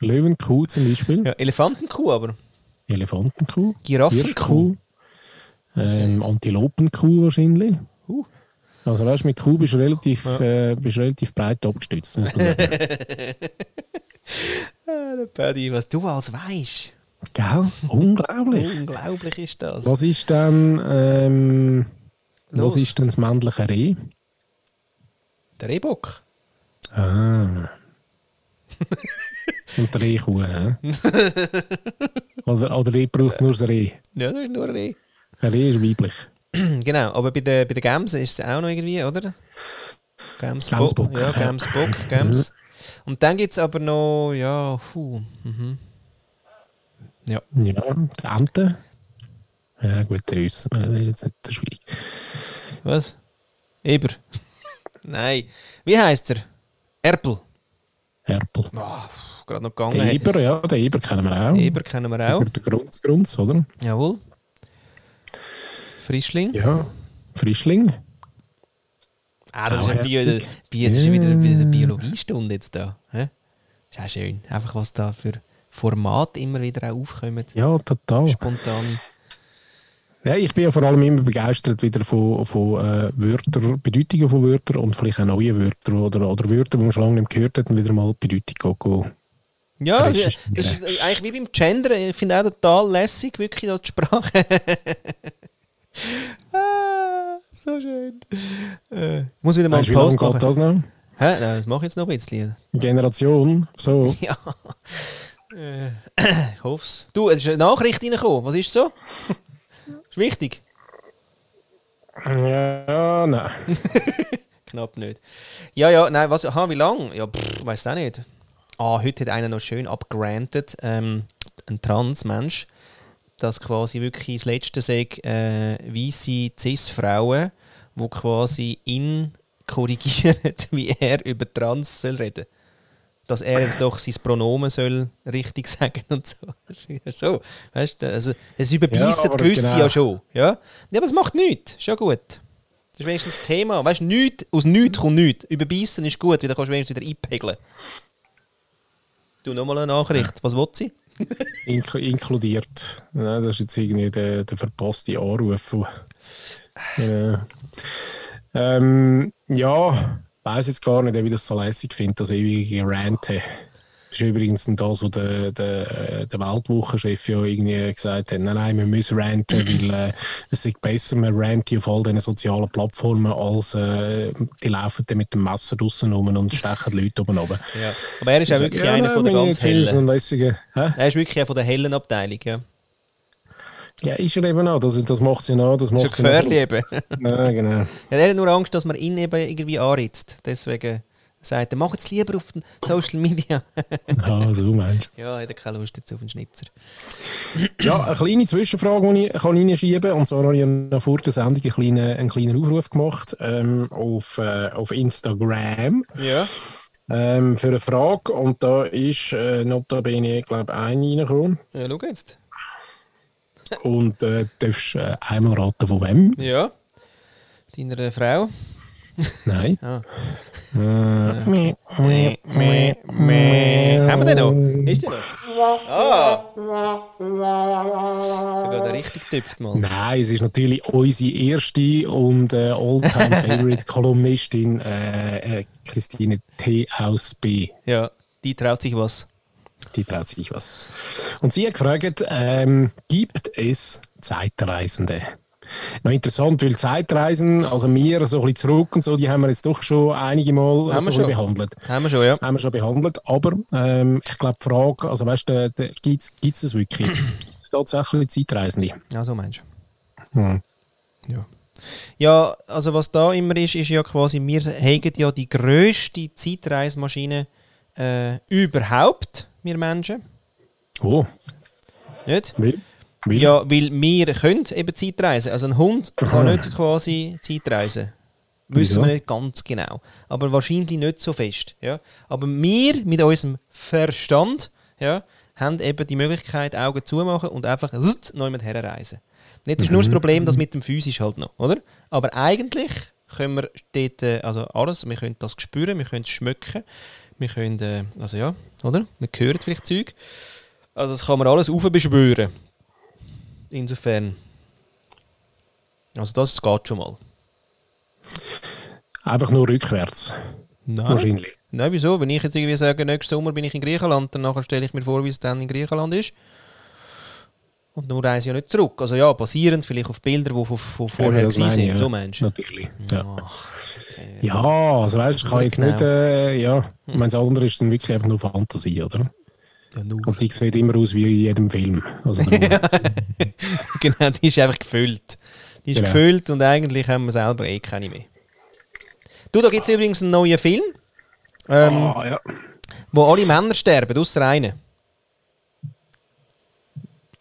Löwenkuh zum Beispiel. Ja, Elefantenkuh aber. Elefantenkuh. Giraffenkuh. Ähm, Antilopenkuh wahrscheinlich. Uh. Also weißt du, mit Kuh bist du relativ, Ja. äh, bist relativ breit abgestützt, muss man sagen. Ah, der Paddy, was du alles weißt. Gell? Unglaublich. Unglaublich ist das. Was ist denn, ähm, was ist denn das männliche Reh? Der Rehbock. Ah. Und der Rehkuh, hä? oder, oder Reh braucht nur das Reh. Ja, das ist nur ein Reh. Ein Reh ist weiblich. Genau, aber bei den, bei den Gams ist es auch noch irgendwie, oder? Gamsbock. Gamsbock, Ja. Gamsbock, Gams. Und dann gibt es aber noch, ja, puh, mhm. Ja, Ja, die Ente. Ja gut, der ist, das ist jetzt nicht so schwierig. was? Eber. Nein. Wie heißt er? Erpel. Erpel. Oh, Gerade noch gegangen. Der Eber, ja, den Eber kennen wir auch. Eber kennen wir auch. Für den Grunz, Grunz, oder? Jawohl. Frischling. Ja. Frischling. Ah, das ist, Bio. Bio, das ist wieder eine Biologiestunde jetzt da. Ist auch schön. Einfach was da für Formate immer wieder auch aufkommen. Ja, total. Spontan. Ja, ich bin ja vor allem immer begeistert wieder von, von äh, Wörtern, Bedeutungen von Wörtern und vielleicht auch neuen Wörtern oder, oder Wörter, die man schon lange nicht gehört hat und wieder mal Bedeutung go. Ja, das Recherchieren. ist eigentlich wie beim Gender. Ich finde auch total lässig, wirklich, die Sprache. ah, so schön. Äh, ich muss wieder mal einen Post machen. das noch? Hä? Nein, das mache ich jetzt noch ein bisschen. Generation, so. Ja. Äh, ich hoffe es. Du, es ist eine Nachricht reingekommen. Was ist so? Ist wichtig. Ja, nein. Knapp nicht. Ja, ja, nein, was, aha, wie lang? Ja, pff, weiß auch nicht. Ah, heute hat einer noch schön abgrantet, ähm, ein Transmensch, dass quasi wirklich das Letzte sagt, äh, weisse Cis-Frauen, die quasi ihn korrigieren, wie er über Trans soll reden dass er jetzt doch sein Pronomen soll richtig sagen und so. Ist so, weißt du, also es überbeissen aber gewisse genau. ja schon, ja. Ja, aber es macht nichts, schon gut. Das ist wenigstens das Thema. Weißt du, nichts, aus nichts kommt nichts. Überbeissen ist gut, weil dann kannst du wenigstens wieder einpegeln. Du, nochmal eine Nachricht. Was will sie? Ink inkludiert. Ja, das ist jetzt irgendwie der, der verpasste Anruf. Genau. Ähm, ja, weiß jetzt gar nicht, ob ich das so lässig finde, das ewige Ranten. Das ist übrigens das, was der, der, der Weltwochenchef ja irgendwie gesagt hat. Nein, nein, wir müssen ranten, weil äh, es ist besser, man rantet auf all diesen sozialen Plattformen, als äh, die laufen dann mit dem Messer draussen rum und stechen die Leute oben runter. Ja. Aber er ist auch wirklich Ja, einer nein, von der ganz hellen. Er ist wirklich einer von der hellen Abteilung, ja. Ja, ist er eben auch. Das, das macht sie noch. Das Ist ja gefährlich eben. Ja, genau. Ja, er hat nur Angst, dass man ihn eben irgendwie anritzt. Deswegen sagt er, mach es lieber auf den Social Media. Ah, so meinst ja, hat er keine Lust jetzt auf den Schnitzer. du. Ja, eine kleine Zwischenfrage, die ich kann reinschieben kann. Und zwar habe ich noch vor der Sendung einen kleinen, einen kleinen Aufruf gemacht ähm, auf, äh, auf Instagram Ja. ähm, für eine Frage. Und da ist äh, notabene, glaube ich, eine reingekommen. Ja, schau jetzt. Und äh, du darfst äh, einmal raten, von wem? Ja. Deiner äh, Frau. Nein. Ah. Äh, Meh, meh, meh. Haben wir den noch? Ist der noch? Ah! Sogar der richtig tüpft mal. Nein, es ist natürlich unsere erste und äh, All-Time-Favorite-Kolumnistin äh, äh, Christine T. aus B. Ja, die traut sich was. Die traut sich was. Und sie hat gefragt, ähm, gibt es Zeitreisende? Noch interessant, weil Zeitreisen, also wir so ein bisschen zurück und so, die haben wir jetzt doch schon einige Mal Haben so schon. behandelt. Haben wir schon, ja. Haben wir schon behandelt, aber ähm, ich glaube, die Frage, also weißt du, gibt es das wirklich? Ist tatsächlich Zeitreisende? Ja, so meinst du. Hm. Ja. Ja, also was da immer ist, ist ja quasi, wir haben ja die grösste Zeitreismaschine äh, überhaupt, wir Menschen. Oh, Nicht? wie? Weil? Ja, weil wir können eben Zeitreisen. Also ein Hund kann nicht quasi Zeitreisen. Wissen Wieso? wir nicht ganz genau. Aber wahrscheinlich nicht so fest. Ja? Aber wir mit unserem Verstand ja, haben eben die Möglichkeit, Augen zumachen und einfach neu mit herreisen. Jetzt ist nur das Problem, das mit dem Physisch halt noch, oder? Aber eigentlich können wir dort, äh, also alles, wir können das spüren, wir können es schmecken, wir können, äh, also ja, oder? Wir hören vielleicht Zeug. Also das kann man alles aufbeschwören. Insofern. Also das geht schon mal. Einfach nur rückwärts. Nein. Wahrscheinlich. Nein, wieso? Wenn ich jetzt irgendwie sage, nächsten Sommer bin ich in Griechenland, dann nachher stelle ich mir vor, wie es dann in Griechenland ist. Und dann reise ich ja nicht zurück. Also ja, basierend vielleicht auf Bilder, die von, von vorher ich, sind. ja. So du? Natürlich. Ja. Ach. Ja, also weißt du, ich kann jetzt genau. nicht, äh, ja, ich meine, das andere ist dann wirklich einfach nur Fantasie, oder? Ja, nur. Und die sieht immer aus wie in jedem Film. Also, genau, die ist einfach gefüllt. Die ist Genau. gefüllt und eigentlich haben wir selber eh keine mehr. Du, da gibt es übrigens einen neuen Film, ähm, ah, ja. wo alle Männer sterben, außer einen.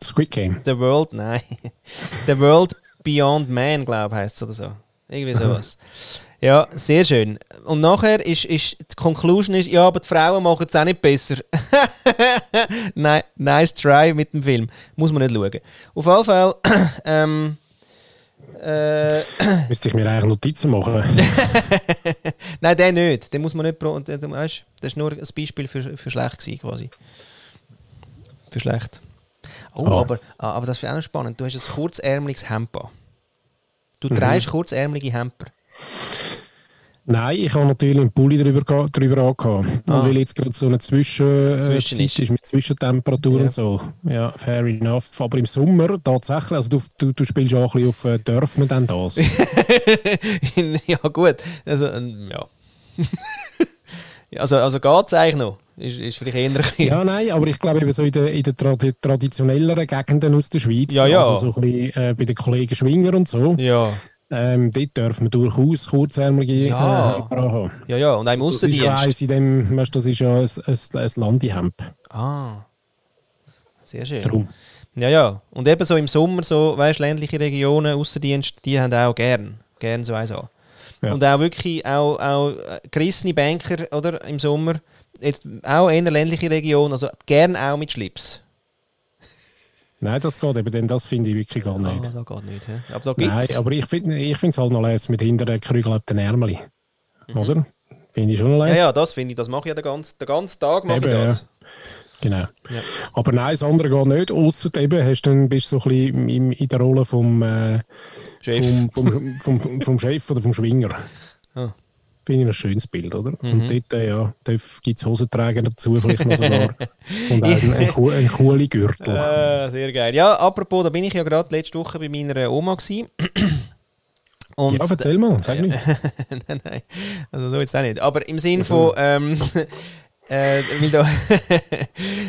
Squid Game. The World, nein. The World Beyond Man, glaube ich, heißt es oder so. Irgendwie sowas. Ja, sehr schön. Und nachher ist, ist die Conclusion ist, ja, aber die Frauen machen es auch nicht besser. Nein, nice try mit dem Film. Muss man nicht schauen. Auf jeden Fall, ähm, äh, Müsste ich mir eigentlich Notizen machen. nein, den nicht. Den muss man nicht, pro- der, der, weißt, das war nur ein Beispiel für, für schlecht gewesen, quasi. Für schlecht. Oh, Ah. aber, ah, aber das ist auch noch spannend. Du hast ein kurzärmeliges Hemd an. Du trägst kurzärmelige Hemper. Nein, ich habe natürlich einen Pulli drüber, drüber angehabt. Ah. Und weil jetzt gerade so eine Zwischen, äh, Zwischen Zeit ist. ist. mit Zwischentemperatur Ja. und so. Ja, fair enough. Aber im Sommer tatsächlich, also du, du, du spielst auch ein bisschen auf, äh, darf man denn das? ja, gut. Also, ähm, ja. also, also geht es eigentlich noch? Ist, ist vielleicht eher ja, nein, aber ich glaube eben so in den in der tradi traditionelleren Gegenden aus der Schweiz, Ja, ja. also so ein bisschen äh, bei den Kollegen Schwinger und so, Ja, ähm, dort dürfen wir durchaus kurzärmelige Ja. äh, haben. ja, ja. Und auch im Das ist ja Aussendienst. in dem, weißt, das ist ja ein, ein, ein Landihemd. Ah, sehr schön. Drum. Ja, ja. Und eben so im Sommer, so, weißt ländliche Regionen, Aussendienst, die haben auch gern, gern so eins an. Ja. Und auch wirklich auch, auch äh, gerissene Banker, oder, im Sommer, jetzt auch in einer ländlichen Region, also gern auch mit Schlips. Nein, das geht eben, denn das finde ich wirklich gar nicht. Ah, das geht nicht, hä? Aber da gibt's. Nein, aber ich finde ich es halt noch lässig mit hinter gekräugelten Ärmeli. Mhm. Oder? Finde ich schon noch ja, lässig. ja, das finde ich, das mache ich ja den ganzen, den ganzen Tag, mache ich Eben, das. Genau. Ja. Aber nein, das andere geht nicht. Ausser eben, hast du dann, bist du so ein bisschen in der Rolle vom, äh, Chef. Vom, vom, vom, vom Chef oder vom Schwinger. Ah. Finde ich ein schönes Bild, oder? Mhm. Und dort äh, ja, gibt es Hosenträger dazu, vielleicht noch sogar. Und auch einen, einen, cool- einen coolen Gürtel. Äh, sehr geil. Ja, apropos, da bin ich ja gerade letzte Woche bei meiner Oma gsi. Und ja, erzähl mal, sag nicht. nein, nein, also so jetzt auch nicht. Aber im Sinn von, ähm, äh, weil, der,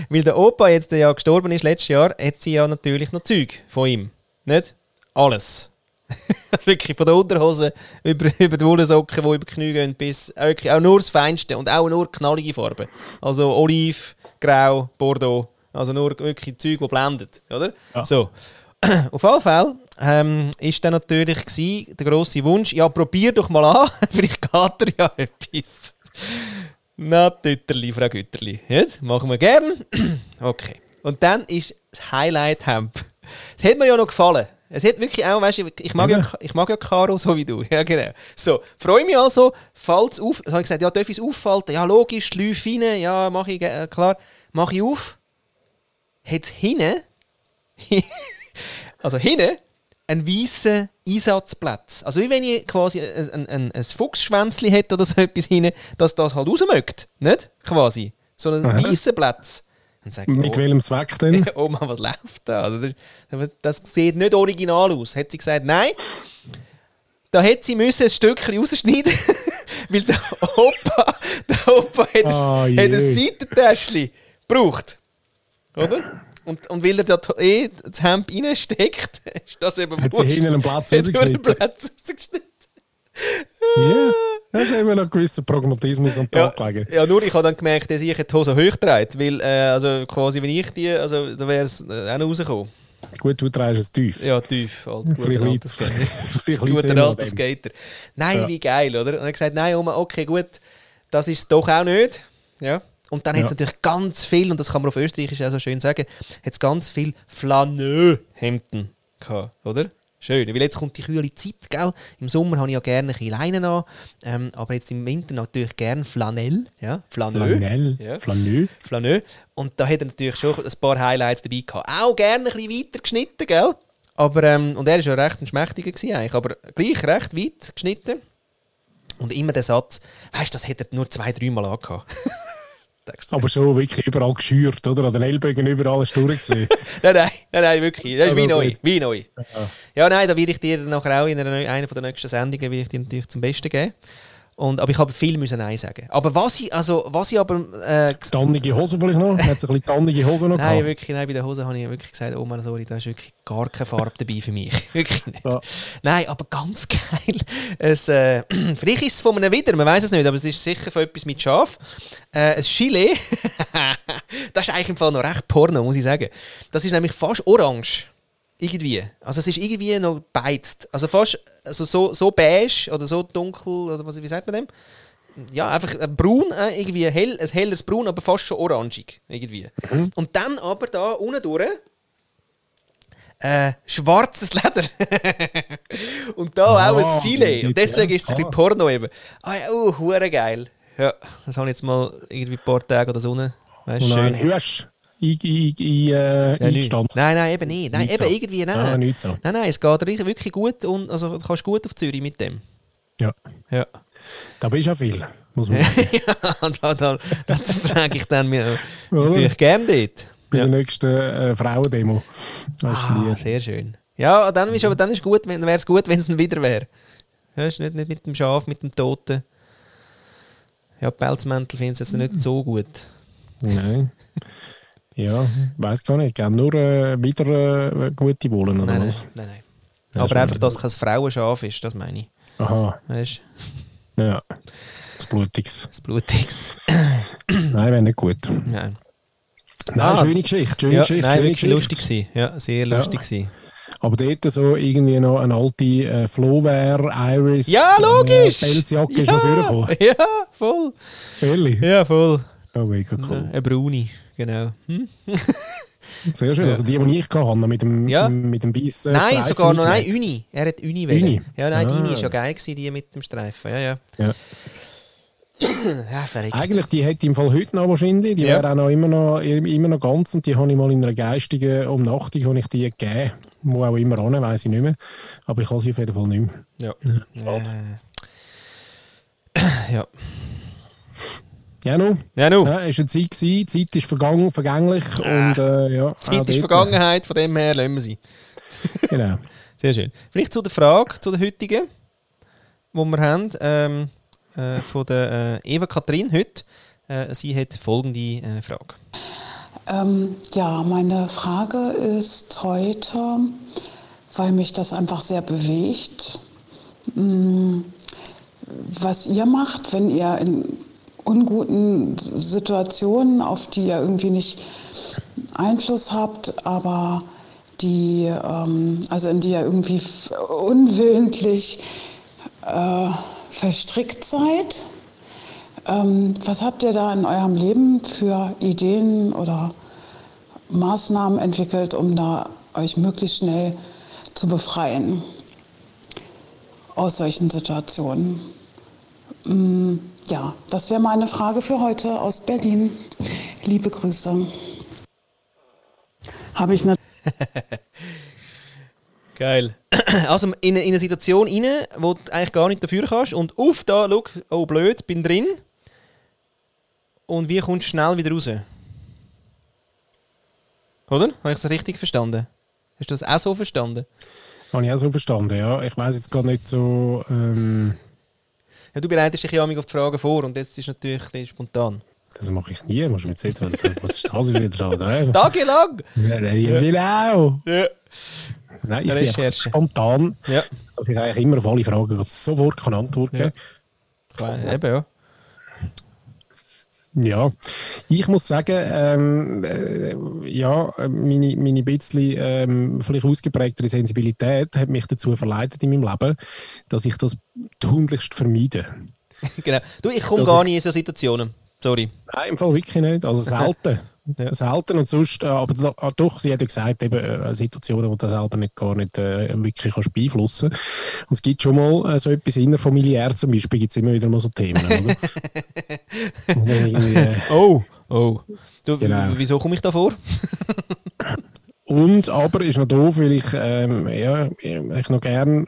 weil der Opa jetzt ja gestorben ist letztes Jahr, hat sie ja natürlich noch Zeug von ihm. Nicht? Alles. wirklich von der Unterhose über, über die Wollsocken, die über die Knie gehen, bis wirklich auch nur das Feinste und auch nur knallige Farben. Also Oliv, Grau, Bordeaux. Also nur wirklich Zeug, die blendet. Oder? Ja. So. Auf jeden Fall ähm, ist dann natürlich gsi, der grosse Wunsch, ja, probier doch mal an, vielleicht geht er ja etwas. Na, Tütterli, Frau Gütterli. Jetzt machen wir gern. okay. Und dann ist das Highlight-Hemd. Es hat mir ja noch gefallen. Es hat wirklich auch, weißt du, ich mag, ja, Eben. ich mag ja Caro so wie du. Ja, genau. So, freue mich also, fällt es auf. Dann habe ich gesagt, ja, darf ich es auffalten? Ja, logisch, Läufe rein. Ja, mache ich, äh, klar. Mache ich auf. Hat hinten, also hinten, einen weißen Einsatzplatz. Also wie wenn ich quasi ein, ein, ein, Fuchsschwänzli hätte oder so etwas hinten, dass das halt rausmögt. Nicht? Quasi. So einen Aha. weißen Platz. Dann sage ich, Mit oh, welchem Zweck denn? Oma, was läuft da? Also das, das sieht nicht original aus. Hat sie gesagt, nein, da hätte sie müssen ein Stückchen rausschneiden weil der Opa, der Opa hat, Ah, ein, je. hat ein Seitentäschchen gebraucht. Oder? Und, und weil er da eh das Hemd reinsteckt, ist das eben Hat sie hinten einen Platz rausgeschnitten? Ja, da ist eben noch ein gewisser Pragmatismus am Ja, Tag gelegen. ja, nur ich habe dann gemerkt, dass ich die Hose hoch dreht, weil äh, also quasi wenn ich die, also da wäre es äh, auch noch rausgekommen. Gut, du trägst es tief. Ja, tief. Alt, Vielleicht guter alter Skater. Immer. Nein, Ja. wie geil, oder? Und er hat gesagt, nein, Oma, okay, gut, das ist es doch auch nicht. Ja. Und dann hat es Ja. natürlich ganz viel, und das kann man auf Österreichisch auch so schön sagen, hat es ganz viel Flaneux-Hemden gehabt, oder? Schön, weil jetzt kommt die kühle Zeit, gell? Im Sommer habe ich ja gerne ein Leinen an, ähm, aber jetzt im Winter natürlich gerne Flanell, ja? Flaneux. Flanell. Ja. Flaneux. Flaneux. Und da hat er natürlich schon ein paar Highlights dabei gehabt. Auch gerne ein bisschen weiter geschnitten, gell? Aber, ähm, und er war ja recht ein Schmächtiger, gewesen eigentlich, aber gleich recht weit geschnitten. Und immer der Satz, weißt du, das hätte er nur zwei, dreimal angehabt. Aber so wirklich überall geschürt, oder? An den Ellbogen überall du durchgesehen. nein, nein, nein, nein, wirklich. Das ist wie das neu. Wie neu. Ja, nein, da werde ich dir nachher auch in einer, einer der nächsten Sendungen ich dir natürlich zum Besten geben. Und, aber ich habe viel müssen Nein sagen. Aber was ich, also, was ich aber... Äh, Tannige Hose vielleicht noch? Hat es ein bisschen tannige Hose noch Nein, gehabt? wirklich, nein, bei der Hose habe ich wirklich gesagt, oh Mann, sorry, da ist wirklich gar keine Farbe dabei für mich. wirklich nicht. Ja. Nein, aber ganz geil. Es, äh, vielleicht ist es von einem wieder, man weiß es nicht, aber es ist sicher von etwas mit Schaf. Äh, ein Chile, das ist eigentlich im Fall noch recht Porno, muss ich sagen. Das ist nämlich fast orange. Irgendwie. Also es ist irgendwie noch beizt. Also fast also so, so beige oder so dunkel, oder was, wie sagt man dem? ja, einfach ein braun, äh, irgendwie hell, ein helles Braun, aber fast schon orangig. Irgendwie. Und dann aber da unten durch äh, schwarzes Leder. und da Ah, auch ein Filet. Und deswegen ist es ein bisschen ah. Porno eben. Ah ja, uh, hure geil. Ja, das habe ich jetzt mal irgendwie ein paar Tage oder so. Weißt schön. Hüsch äh, eingestanzt. Nein, nein, eben nicht. Nein, Nicht eben so. irgendwie, nein. Ah, nicht so. Nein, nein, es geht wirklich gut und also, du kannst gut auf Zürich mit dem. Ja. Ja. Da bist du ja viel, muss man sagen. ja, da, da, das trage ich dann mir natürlich gerne dort. Bei Ja. der nächsten äh, Frauendemo. Ah, sehr schön. Ja, dann ist aber dann ist gut, wäre es gut, wenn es dann wieder wäre. Ja, ist nicht, nicht mit dem Schaf, mit dem Toten. Ja, Pelzmäntel finden sie jetzt nicht so gut. Nein. Ja, weiß gar nicht. Gerne nur äh, wieder äh, gute Wohlen oder Nein, nein, was? nein. nein. Ja, aber schon einfach, dass es kein Frauenschaf ist, das meine ich. Aha, Weißt ja. Das Blutiges. das Blutiges. Nein, wäre nicht gut. Nein. Nein, Ah. schöne Geschichte, schöne Ja, Geschichte, nein, schöne wirklich Geschichte. lustig gewesen. Ja, sehr lustig gewesen. Aber dort so irgendwie noch eine alte äh, Flowwear, Iris, Ja, logisch! Äh, Pelzjacke ist ja, noch vorgekommen. ja, voll. Ehrlich? Ja, voll. Oh, mega cool. Eine Bruni, genau. Hm? Sehr schön. Also die, die ich hatte, mit dem, Ja. mit dem weißen Nein, Streifen sogar noch, nein. Uni. Er hat Uni Uni? wählen. Ja, nein, die Ah. Uni war ja geil, gewesen, die mit dem Streifen. Ja, ja. Ja. Ja. Eigentlich, die hätte ich im Fall heute noch wahrscheinlich. Die Ja. wäre auch noch immer, noch immer noch ganz und die habe ich mal in einer geistigen Umnachtung habe ich die gegeben. Wo auch immer an, weiß ich nicht mehr. Aber ich habe sie auf jeden Fall nicht mehr. Ja. schade. Äh, ja. Ja, no. Ja, nu. Ja, es war eine Zeit, gewesen. die Zeit ist vergangen, vergänglich. Und, äh, ja, Zeit ist dort, Vergangenheit, von dem her lassen wir sie. Genau. Sehr schön. Vielleicht zu der Frage, zu der heutigen, die wir haben, ähm, äh, von der äh, Eva Kathrin heute. Äh, sie hat folgende äh, Frage. Ähm, ja, meine Frage ist heute, weil mich das einfach sehr bewegt, mh, was ihr macht, wenn ihr in unguten Situationen, auf die ihr irgendwie nicht Einfluss habt, aber die, ähm, also in die ihr irgendwie unwillentlich äh, verstrickt seid. Ähm, was habt ihr da in eurem Leben für Ideen oder Maßnahmen entwickelt, um da euch möglichst schnell zu befreien aus solchen Situationen? Mm, ja, das wäre meine Frage für heute aus Berlin. Liebe Grüße. Habe ich eine Geil. Also in, eine- in eine Situation rein, wo du eigentlich gar nicht dafür kannst und auf da, schau, oh blöd, bin drin. Und wie kommst du schnell wieder raus? Oder? Habe ich das richtig verstanden? Hast du das auch so verstanden? Habe ich auch so verstanden, ja. Ich weiß jetzt gar nicht so. Ähm, Ja, du bereitest dich ja auf die Fragen vor und jetzt ist natürlich spontan. das mache ich nie. Musst du mir sagen, was ist das wieder da? Ja, Tagelang! ja, genau. Ja. Nein, ich bin einfach Recherche. spontan, Ja, dass ich eigentlich immer auf alle Fragen sofort kann antworten Ja. kann. eben ja. Ja, Ich muss sagen, ähm, äh, ja, meine, meine bisschen ähm, vielleicht ausgeprägtere Sensibilität hat mich dazu verleitet in meinem Leben, dass ich das tunlichst vermeide. genau. Du, ich komme gar nicht in solche Situationen. Sorry. Nein, im Fall wirklich nicht. Also selten. Ja. Selten und sonst, äh, aber ah, doch, sie hat ja gesagt, eben äh, Situationen, wo du selber nicht, gar nicht äh, wirklich kannst beeinflussen kannst. Und es gibt schon mal äh, so etwas innerfamiliär zum Beispiel, gibt es immer wieder mal so Themen, äh, oh, oh. Du, genau. Wieso komme ich da vor? und aber ist noch doof, weil ich, ähm, ja, ich noch gern,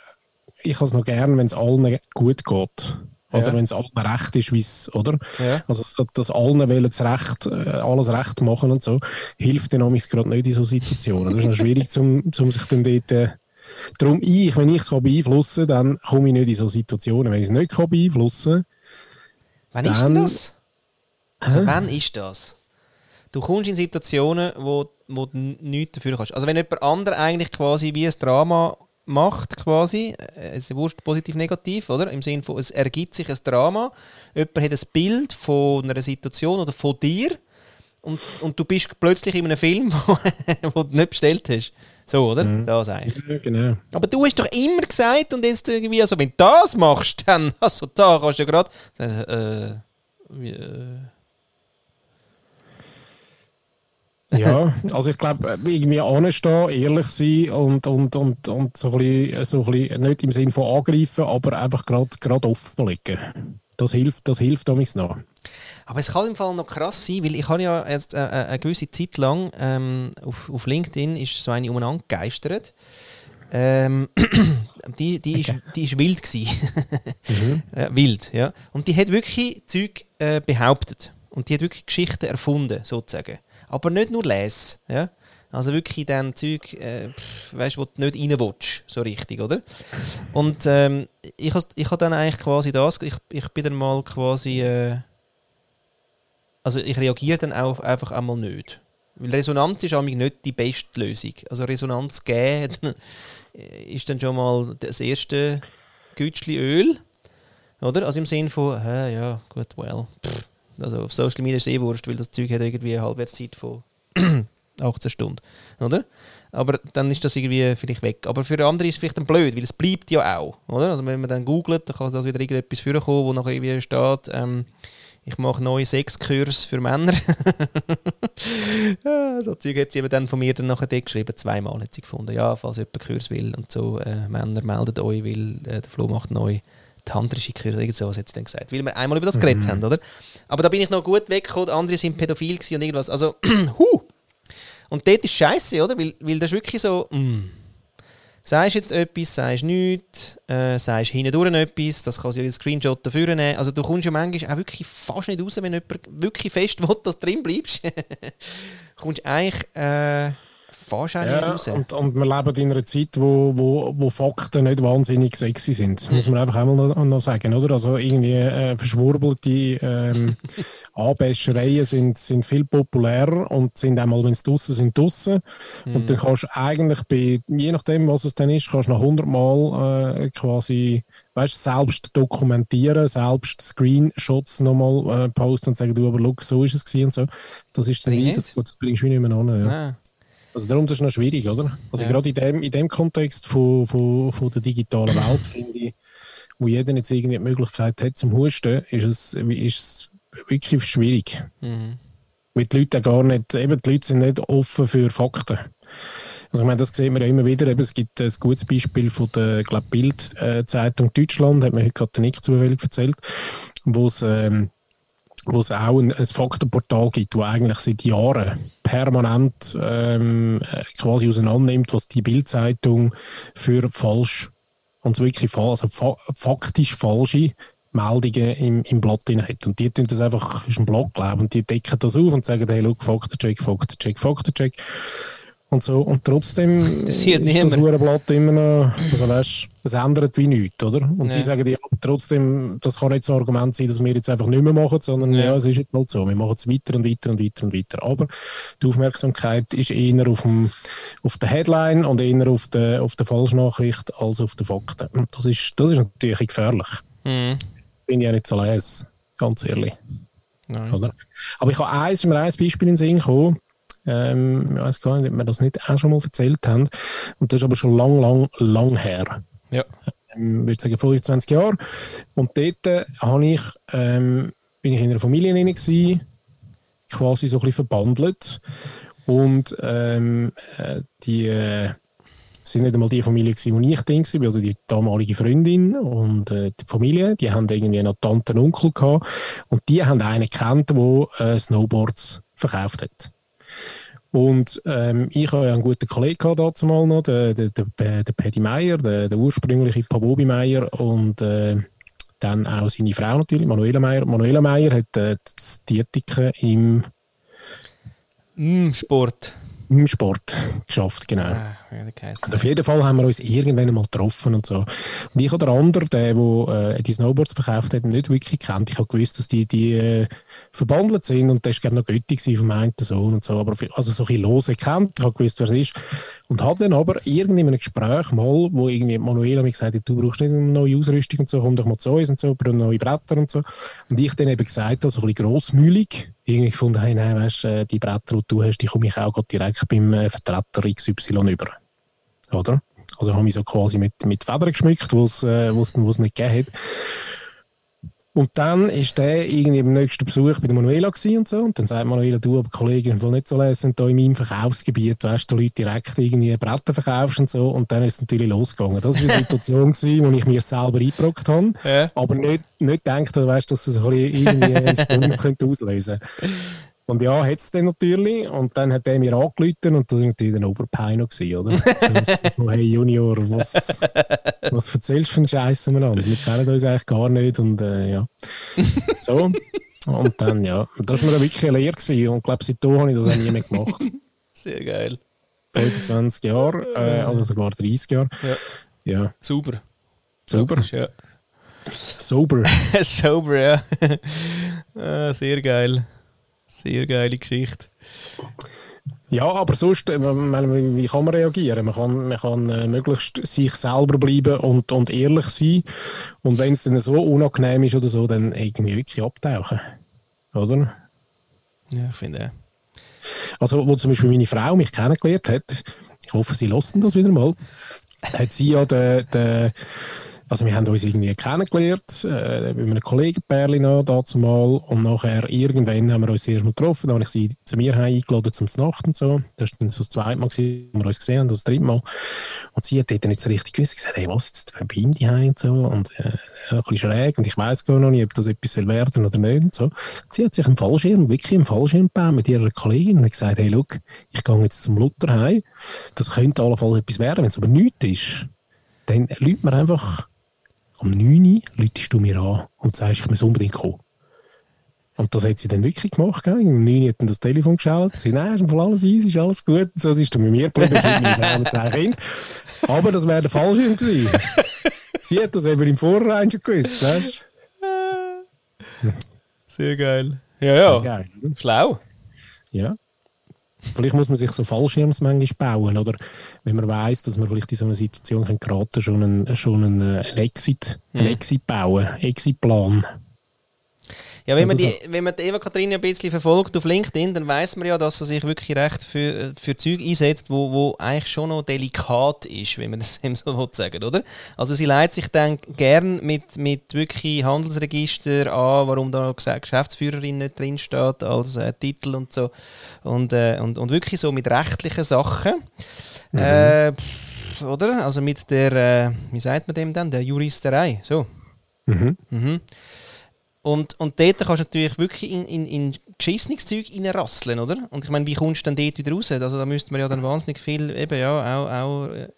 ich habe es noch gern, wenn es allen gut geht. Oder ja. wenn es allen recht ist, wie's, oder? Ja. Also, dass allen wollen das Recht, äh, alles recht machen und so, hilft dann gerade nicht in so Situationen. Das ist noch schwierig, zum, zum sich dann dort. Äh, darum, ich, wenn ich es beeinflussen kann, dann komme ich nicht in so Situationen. Wenn ich es nicht kann beeinflussen kann. Wann ist denn das? Also, Hä? wann ist das? Du kommst in Situationen, wo, wo du nichts dafür kannst. Also, wenn jemand anderes eigentlich quasi wie ein Drama macht, quasi. Es ist wurscht positiv, negativ, oder? Im Sinne von, es ergibt sich ein Drama. Jemand hat ein Bild von einer Situation oder von dir und, und du bist plötzlich in einem Film, wo, wo du nicht bestellt hast. So, oder? Mhm. Das eigentlich. Ja, genau. Aber du hast doch immer gesagt und jetzt irgendwie, also wenn du das machst, dann, also da kannst du ja gerade, äh, äh, Ja, also ich glaube, irgendwie anstehen, ehrlich sein und, und, und, und so, ein bisschen, so ein bisschen, nicht im Sinne von angreifen, aber einfach gerade offenlegen. Das hilft, das hilft damals noch. Aber es kann im Fall noch krass sein, weil ich habe ja jetzt äh, äh, eine gewisse Zeit lang ähm, auf, auf LinkedIn ist so eine umeinander gegeistert. Ähm, die, die, okay. ist, die ist wild mhm. äh, wild, ja. Und die hat wirklich Zeug äh, behauptet. Und die hat wirklich Geschichten erfunden, sozusagen. Aber nicht nur lesen. Ja? Also wirklich dann Zeug, äh, weißt, wo du nicht rein so richtig, oder? Und ähm, ich habe ich dann eigentlich quasi das, ich, ich bin dann mal quasi, äh, also ich reagiere dann auch einfach einmal nicht. Weil Resonanz ist eigentlich nicht die beste Lösung. Also Resonanz geben ist dann schon mal das erste Gütschli Öl, oder? Also im Sinne von, hä, ja, gut, well, pff also auf Social Media ist es eh wurscht, weil das Zeug hat irgendwie eine Halbwertszeit von 18 Stunden. Oder? Aber dann ist das irgendwie vielleicht weg. Aber für andere ist es vielleicht dann blöd, weil es bleibt ja auch. Oder? Also wenn man dann googelt, dann kann das wieder irgendetwas vorkommen, wo nachher irgendwie steht, ähm, ich mache neue Sexkurs für Männer. ja, so Zeug hat sie eben dann von mir dann nachher geschrieben, zweimal hat sie gefunden. Ja, falls jemand Kurs will und so, äh, Männer meldet euch, weil äh, der Flo macht neu tantrische Kurs, irgend sowas sie dann gesagt, weil wir einmal über das geredet mhm. haben, oder? Aber da bin ich noch gut weggekommen, andere sind pädophil und irgendwas. Also, hu! Und dort ist scheiße, oder? Weil, weil das ist wirklich so, mm. Sagst jetzt etwas, sagst nichts, äh, sagst hindurch etwas, das kann sich ein Screenshot dafür nehmen. Also du kommst ja manchmal auch wirklich fast nicht raus, wenn jemand wirklich fest will, dass du drin bleibst. kommst eigentlich... Äh, fährst auch ja, nicht raus. Und, und wir leben in einer Zeit, wo, wo, wo Fakten nicht wahnsinnig sexy sind. Das muss man einfach einmal noch, noch sagen, oder? Also irgendwie äh, verschwurbelte ähm, Anbäschereien sind, sind viel populärer und sind einmal, wenn sie draussen sind, draussen. Mhm. Und dann kannst du eigentlich bei, je nachdem, was es dann ist, kannst du noch hundertmal äh, quasi weißt, selbst dokumentieren, selbst Screenshots nochmal äh, posten und sagen, du, aber look, so ist es und so. Das ist dann nie, das, das bringst du nicht mehr an. Ja. Ah. Also darum ist es noch schwierig, oder? Also ja. gerade in dem, in dem Kontext von, von, von der digitalen Welt, finde ich, wo jeder jetzt irgendwie die Möglichkeit hat zum Husten, ist es, ist es wirklich schwierig. Mhm. Weil die Leute gar nicht, eben die Leute sind nicht offen für Fakten. Also ich meine, das sehen wir ja immer wieder. Eben, es gibt ein gutes Beispiel von der glaub, Bild-Zeitung Deutschland, hat mir heute gerade der Nick zufällig erzählt, wo es ähm, wo es auch ein, ein Faktenportal gibt, wo eigentlich seit Jahren permanent ähm, quasi auseinandernimmt, was die Bildzeitung für falsch und wirklich falsch, also fa faktisch falsche Meldungen im, im Blatt hat. Und die tun das einfach, ist ein Blog, glaube und die decken das auf und sagen, hey, look, Faktencheck, Faktencheck, Faktencheck und so. Und trotzdem das ist niemand. das Uhrenblatt immer noch, also weißt, es ändert wie nichts, oder? Und ja. sie sagen, ja, trotzdem, das kann nicht so ein Argument sein, dass wir jetzt einfach nicht mehr machen, sondern ja, ja es ist jetzt mal so, wir machen es weiter und weiter und weiter und weiter. Aber die Aufmerksamkeit ist eher auf, dem, auf der Headline und eher auf der, auf der Falschnachricht als auf den Fakten. Und das ist, das ist natürlich gefährlich. Mhm. Bin ich ja nicht so les, ganz ehrlich. Oder? Aber ich habe eins, mir ein Beispiel in den Sinn gekommen, ähm, ich weiß gar nicht, ob wir das nicht auch schon mal erzählt haben. Und das ist aber schon lang, lang, lang her. Ja. Ähm, ich würde sagen 25 Jahre. Und dort äh, habe ich, ähm, bin ich in einer Familie gewesen, quasi so ein bisschen verbandelt. Und ähm, äh, die äh, sind nicht einmal die Familie gewesen, wo ich drin war, also die damalige Freundin und äh, die Familie, die haben irgendwie noch Tante und Onkel gehabt. Und die haben einen kennt, der äh, Snowboards verkauft hat. Und ähm, ich habe einen guten Kollegen mal noch, den, den, den, den Paddy Meyer, den, den ursprünglichen Pabobi Meyer und äh, dann auch seine Frau natürlich, Manuela Meyer. Manuela Meyer hat äh, das Diätiken im mm, Sport im Sport geschafft, genau. Ah, und auf jeden Fall haben wir uns irgendwann einmal getroffen und so. Und ich oder der andere, der, der äh, die Snowboards verkauft hat, nicht wirklich kennt. Ich habe gewusst, dass die, die äh, verbandelt sind und das war noch Götti vom einen Sohn und so. Aber also so ein lose kennt. Ich habe gewusst, wer es ist. Und hat dann aber irgendwie in einem Gespräch mal, wo irgendwie Manuela mir gesagt hat, du brauchst nicht eine neue Ausrüstung und so, komm doch mal zu uns und so, brauchst neue Bretter und so. Und ich dann eben gesagt habe, so ein bisschen grossmühlig, irgendwie gefunden, hey, nein, weißt, äh, die Bretter, die du hast, die komme ich auch direkt beim äh, Vertreter XY über. Oder? Also habe ich so quasi mit, mit Federn geschmückt, wo es äh, nicht gegeben hat. Und dann ist der irgendwie im nächsten Besuch bei der Manuela und so. Und dann sagt Manuela, du, aber Kollegen, will nicht so lesen, wenn du in meinem Verkaufsgebiet, weißt du, Leute direkt irgendwie Bretter verkaufst und so. Und dann ist es natürlich losgegangen. Das war eine Situation, gewesen, wo ich mir selber eingebrockt habe. Ja. Aber nicht, nicht gedacht, weißt, dass es ein bisschen irgendwie eine Stunde könnte auslösen könnte. Und ja, hat es dann natürlich. Und dann hat er mir angerufen und das war natürlich ein Oberpeino, oder? so, hey Junior, was, was erzählst du für einen Scheiß umeinander? Wir kennen uns eigentlich gar nicht und äh, ja. So. Und dann, ja, das war mir wirklich eine Lehre gewesen. und ich glaube, seitdem habe ich das auch nie mehr gemacht. Sehr geil. 25 Jahre, äh, oder sogar 30 Jahre. Ja. ja. Super. Super. Ja. Sober. Sober, ja. ah, sehr geil. Sehr geile Geschichte. Ja, aber sonst, äh, wie kann man reagieren? Man kann, man kann äh, möglichst sich selber bleiben und, und ehrlich sein. Und wenn es dann so unangenehm ist oder so, dann irgendwie wirklich abtauchen. Oder? Ja, ich finde Also, wo zum Beispiel meine Frau mich kennengelernt hat, ich hoffe, sie lassen das wieder mal, hat sie ja den, den also wir haben uns irgendwie kennengelernt, äh, mit einem Kollegenpärchen noch dazu mal und nachher irgendwann haben wir uns erst mal getroffen, dann habe ich sie zu mir eingeladen zum Nacht und so. Das war dann so das zweite Mal, gewesen, wo wir uns gesehen haben, das dritte Mal. Und sie hat dort nicht so richtig gewusst, gesagt, hey, was jetzt bei ihm die und so? Und äh, ein bisschen schräg. Und ich weiß gar noch nicht, ob das etwas werden oder nicht und so. Sie hat sich einen Fallschirm, wirklich einen Fallschirm gebaut mit ihrer Kollegin und gesagt, hey, look, ich gehe jetzt zum Luther heim, das könnte allenfalls etwas werden, wenn es aber nichts ist, dann läutet man einfach am 9 Uhr läutest du mir an und sagst, ich muss unbedingt kommen. Und das hat sie dann wirklich gemacht. Gell? Um 9 Uhr hat dann das Telefon geschaltet. Sie nein, ist alles easy, ist alles gut. So ist dann mit mir geblieben, mit meiner Frau und zwei Kindern. Aber das wäre der Fallschirm gewesen. sie hat das eben im Vorhinein schon gewusst. Weißt? Sehr geil. Ja, ja. Geil, Schlau. Ja. Vielleicht muss man sich so Fallschirms bauen, oder wenn man weiß, dass man vielleicht in so eine Situation geraten kann, schon einen, schon einen, einen Exit, einen mhm. Exit bauen, Exitplan. Ja, wenn man, die, wenn man die Eva Katharina ein bisschen verfolgt auf LinkedIn, dann weiß man ja, dass sie sich wirklich recht für, für Zeug einsetzt, wo, wo eigentlich schon noch delikat ist, wenn man das eben so sagen oder? Also sie leitet sich dann gern mit, mit wirklich Handelsregister an, warum da Geschäftsführerin nicht drin steht als äh, Titel und so. Und, äh, und, und wirklich so mit rechtlichen Sachen. Mhm. Äh, oder? Also mit der, äh, wie sagt man dem dann, der Juristerei. So. Mhm. Mhm. Und, und dort kannst du natürlich wirklich in, in, in geschissenes Zeug reinrasseln, oder? Und ich meine, wie kommst du dann dort wieder raus? Also da müsste man ja dann wahnsinnig viel, eben ja, auch, auch äh,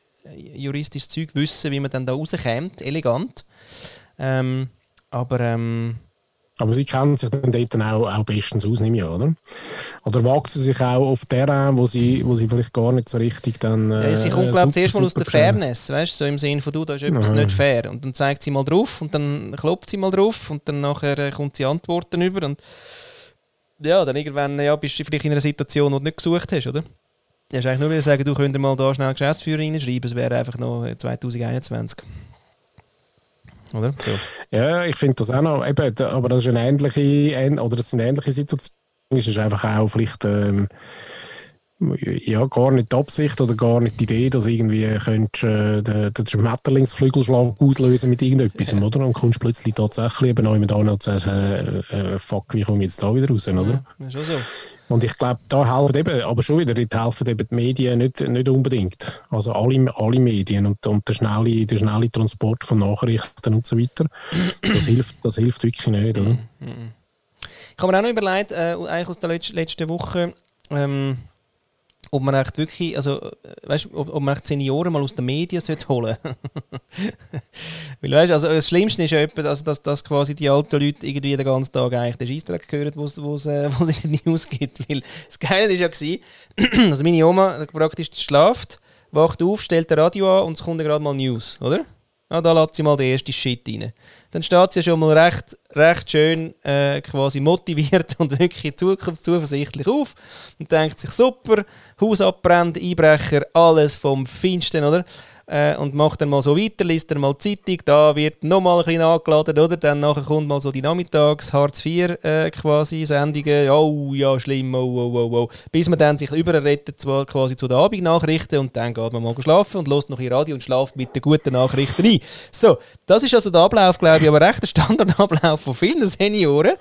juristisches Zeug wissen, wie man dann da rauskommt, elegant. Ähm, aber ähm, aber sie kennen sich dann dort auch, auch bestens aus, nehme ich oder? Oder wagt sie sich auch auf der an, wo sie, wo sie vielleicht gar nicht so richtig dann... Äh, ja, sie kommt, glaube ich, zuerst mal aus der Fairness, weißt du, so im Sinne von, du, da ist etwas Nein. nicht fair. Und dann zeigt sie mal drauf und dann klopft sie mal drauf und dann nachher äh, kommt sie Antworten über und ja, dann irgendwann ja, bist du vielleicht in einer Situation, wo du nicht gesucht hast, oder? Du hast eigentlich nur sagen, du könntest mal da schnell Geschäftsführer reinschreiben, es wäre einfach noch 2021. Oder? So. Ja, ich finde das auch noch, eben, aber das ist eine ähnliche, oder das sind ähnliche Situationen. Es ist einfach auch vielleicht ähm, ja, gar nicht die Absicht oder gar nicht die Idee, dass irgendwie könntest, äh, den, den Schmetterlingsflügelschlag auslösen mit irgendetwas, ja. oder? Und kommst plötzlich tatsächlich eben auch mit an und sagst, äh, äh, fuck, wie komme ich jetzt da wieder raus, oder? Ja, ist auch so. Und ich glaube, da helfen eben, aber schon wieder, dort helfen eben die Medien nicht, nicht unbedingt. Also alle, alle Medien und, und der, schnelle, der schnelle Transport von Nachrichten und so weiter, das hilft, das hilft wirklich nicht, oder? Ich habe mir auch noch überlegt, äh, eigentlich aus der letzten Woche, ähm, ob man echt wirklich, also, äh, weißt, ob, ob man echt Senioren mal aus den Medien holen Weil, weißt, also das Schlimmste ist ja etwa, also, dass, dass quasi die alten Leute irgendwie den ganzen Tag eigentlich den Scheissdreck hören, wo es äh, in den News gibt. Weil das Geile war ja, gewesen, also meine Oma praktisch schlaft, wacht auf, stellt das Radio an und es kommt gerade mal News, oder? Ja, da lässt sie mal den ersten Shit rein. Dann steht sie schon mal recht, recht schön äh, quasi motiviert und wirklich zukunftszuversichtlich auf und denkt sich, super, Haus abbrennt, Einbrecher, alles vom Feinsten, oder? Äh, und macht dann mal so weiter, liest dann mal die Zeitung, da wird nochmal ein bisschen angeladen, oder? Dann nachher kommt mal so die Nachmittags Hartz IV äh, oh ja, schlimm, oh, oh, oh, oh. Bis man dann sich überrettet quasi zu den Abendnachrichten und dann geht man mal schlafen und lässt noch ihr Radio und schlaft mit den guten Nachrichten ein. So, das ist also der Ablauf, glaube ich, aber recht der Standardablauf von vielen Senioren.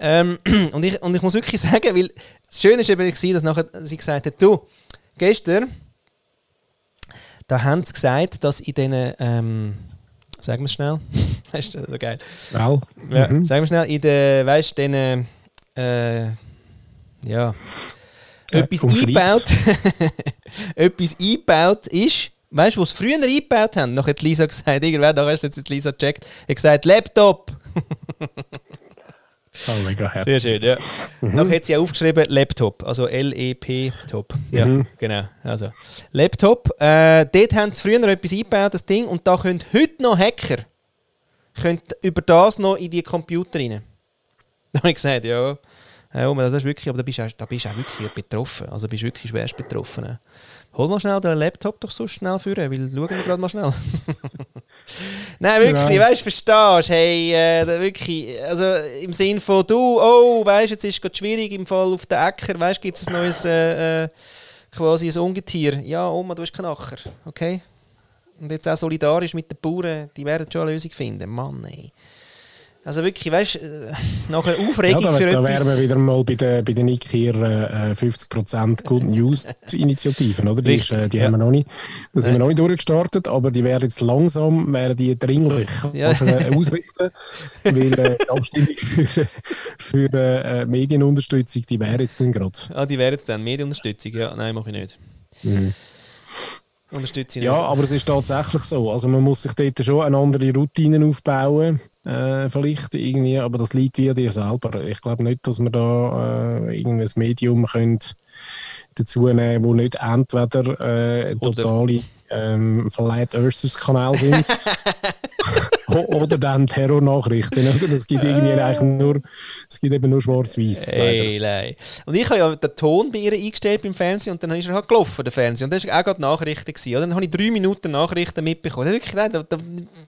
Ähm, und, ich, und ich muss wirklich sagen, weil das Schöne ist eben, dass nachher sie gesagt hat, du, gestern da haben sie gesagt, dass in diesen, ähm, sagen wir es schnell, weißt du, so geil. Well. Ja, mhm. Sagen wir schnell, in den, weißt du, diesen, äh, ja, ja etwas eingebaut, etwas eingebaut ist, weißt du, was sie früher eingebaut haben? Nachher hat Lisa gesagt, irgendwer, da hast du jetzt Lisa gecheckt, hat gesagt, Laptop. Oh, mega herzlich. Sehr schön, ja. Mhm. Noch hat sie auch aufgeschrieben Laptop, also L-E-P-Top. Ja, mhm. genau. Also, Laptop. Äh, dort haben sie früher etwas eingebaut, das Ding, und da können heute noch Hacker können über das noch in die Computer rein. Da habe ich gesagt, ja, ja das ist wirklich, aber da bist du auch, da bist auch wirklich betroffen. Also bist wirklich schwerst betroffen. Hol mal schnell den Laptop doch so schnell führen, weil schauen wir gerade mal schnell. Nein, wirklich, genau. weißt du, verstehst hey, äh, wirklich, also im Sinn von du, oh, weißt du, jetzt ist es schwierig im Fall auf den Äcker, weißt du, gibt es ein neues, äh, äh, quasi ein Ungetier. Ja, Oma, du bist kein Acker, okay? Und jetzt auch solidarisch mit den Bauern, die werden schon eine Lösung finden. Mann, ey. Also wirklich, weißt du, äh, nachher Aufregung ja, da, für da etwas... Da wären wir wieder mal bei den, bei den IKEA äh, 50% Good News-Initiativen, oder? Die, ist, äh, die ja. haben wir noch nicht, das haben wir noch nicht durchgestartet, aber die werden jetzt langsam, werden die dringlich ja. äh, ausrichten, weil äh, die Abstimmung für, für äh, Medienunterstützung, die wäre jetzt dann gerade. Ah, die wäre jetzt dann, Medienunterstützung, ja, nein, mache ich nicht. Mhm. Unterstütze Ja, aber es ist tatsächlich so. Also man muss sich dort schon eine andere Routine aufbauen, äh, vielleicht irgendwie, aber das liegt wie dir selber. Ich glaube nicht, dass wir da äh, irgendein Medium können dazu nehmen, wo nicht entweder äh, totale ähm, Flat Earthers Kanal sind oder dann Terrornachrichten. Oder? Das gibt irgendwie eigentlich nur, es gibt eben nur schwarz-weiß. Hey, und ich habe ja den Ton bei ihr eingestellt beim Fernsehen und dann ist er halt gelaufen, der Fernsehen. Und das war auch gerade Nachrichten. Gewesen, oder? Dann habe ich drei Minuten Nachrichten mitbekommen. Wirklich, da, da, da,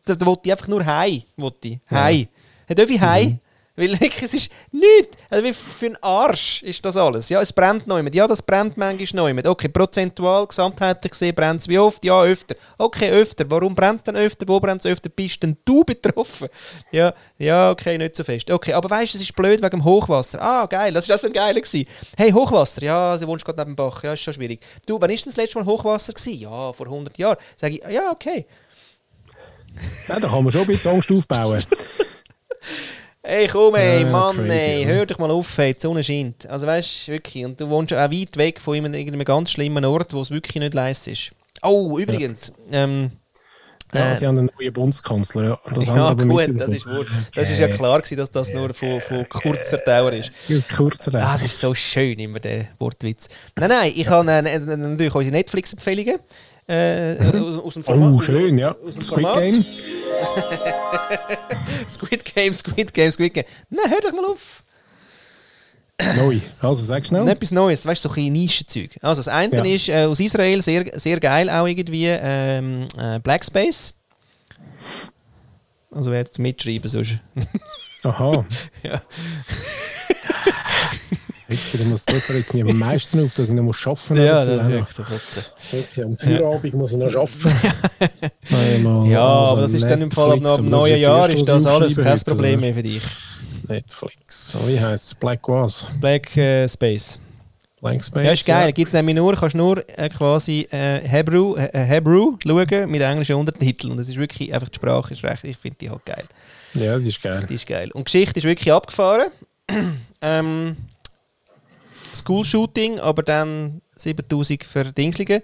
da wollte ich einfach nur Hi. Wollte Hi. Ja. Darf ich Hi? Mhm. Weil wirklich, es ist nichts. Also wie für einen Arsch ist das alles. Ja, es brennt noch immer. Ja, das brennt manchmal noch immer. Okay, prozentual, gesamtheitlich gesehen brennt es wie oft? Ja, öfter. Okay, öfter. Warum brennt es denn öfter? Wo brennt es öfter? Bist denn du betroffen? Ja, ja, okay, nicht so fest. Okay, aber weißt du, es ist blöd wegen dem Hochwasser. Ah, geil, das war so ein geiler. Gewesen. Hey, Hochwasser, ja, sie wohnst gerade neben dem Bach. Ja, ist schon schwierig. Du, wann ist denn das letzte Mal Hochwasser gewesen? Ja, vor 100 Jahren. Sag ich, ja, okay. Ja, da kann man schon ein bisschen Angst aufbauen. Ey, komm, ey, Mann, crazy, ey, hör dich mal auf, ey, die Sonne scheint. Also, weißt du, wirklich, und du wohnst auch weit weg von einem, ganz schlimmen Ort, wo es wirklich nicht leist ist. Oh, übrigens, ja. ähm, ja, äh, sie haben einen neuen Bundeskanzler. Ja, das ja gut, das ist, wohl, das ist ja klar gewesen, dass das nur von, von kurzer Dauer ist. kurzer Dauer. Ah, das ist so schön, immer der Wortwitz. Nein, nein, ich habe äh, natürlich unsere Netflix-Empfehlungen. Äh, mhm. aus, aus, dem Format. Oh, schön, ja. Squid Format. Game. Squid Game, Squid Game, Squid Game. Nein, hör doch mal auf. Neu. Also sag schnell. Etwas Neues, weißt du, so ein Nischenzeug. Also das eine ja. ist äh, aus Israel sehr, sehr geil auch irgendwie ähm, äh, Black Space. Also wer jetzt mitschreiben sonst. Aha. Ja. Jetzt muss das regt mich am meisten auf, dass ich noch muss arbeiten muss. Ja, das ist so. Wirklich, Am Feierabend muss ich noch arbeiten. Einmal Ja, also aber das ist dann im Fall ab Netflix, dem neuen Jahr ist das alles kein Problem mehr für dich. Netflix. So, wie heisst es? Black was? Black äh, Space. Blank Space. Ja, ist geil. Gibt es nämlich nur, kannst nur äh, quasi äh, Hebrew, äh, Hebrew schauen mit englischen Untertiteln. Und das ist wirklich, einfach die Sprache ist recht, ich finde die halt geil. Ja, das ist geil. Die ist geil. Und die Geschichte ist wirklich abgefahren. ähm, School-Shooting, aber dann 7000 Verdingslingen.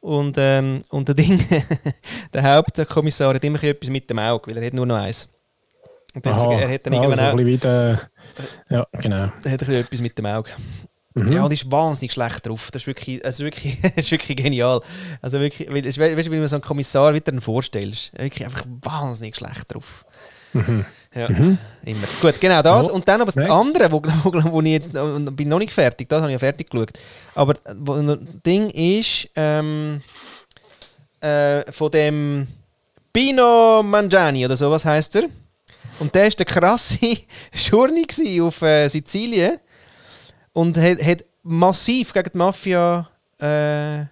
Und, ähm, und der Ding, der Hauptkommissar hat immer etwas mit dem Auge, weil er hat nur noch eins. Und deswegen, Aha, er hat dann also irgendwann auch, ein wieder... Ja, genau. er hat ein etwas mit dem Auge. Mhm. Ja, und ist wahnsinnig schlecht drauf. Das ist wirklich, ist wirklich, ist wirklich genial. Also wirklich, weißt du, wie man so einen Kommissar wieder vorstellst. Wirklich einfach wahnsinnig schlecht drauf. Ja, immer. Gut, genau das. Ja, Und dann aber das andere, wo, wo, wo ich jetzt, bin noch nicht fertig, das habe ich ja fertig geschaut. Aber wo, das Ding ist, ähm, äh, von dem Pino Mangiani oder so, was heißt er? Und der war der krasse Schurni auf äh, Sizilien und hat, hat massiv gegen die Mafia äh,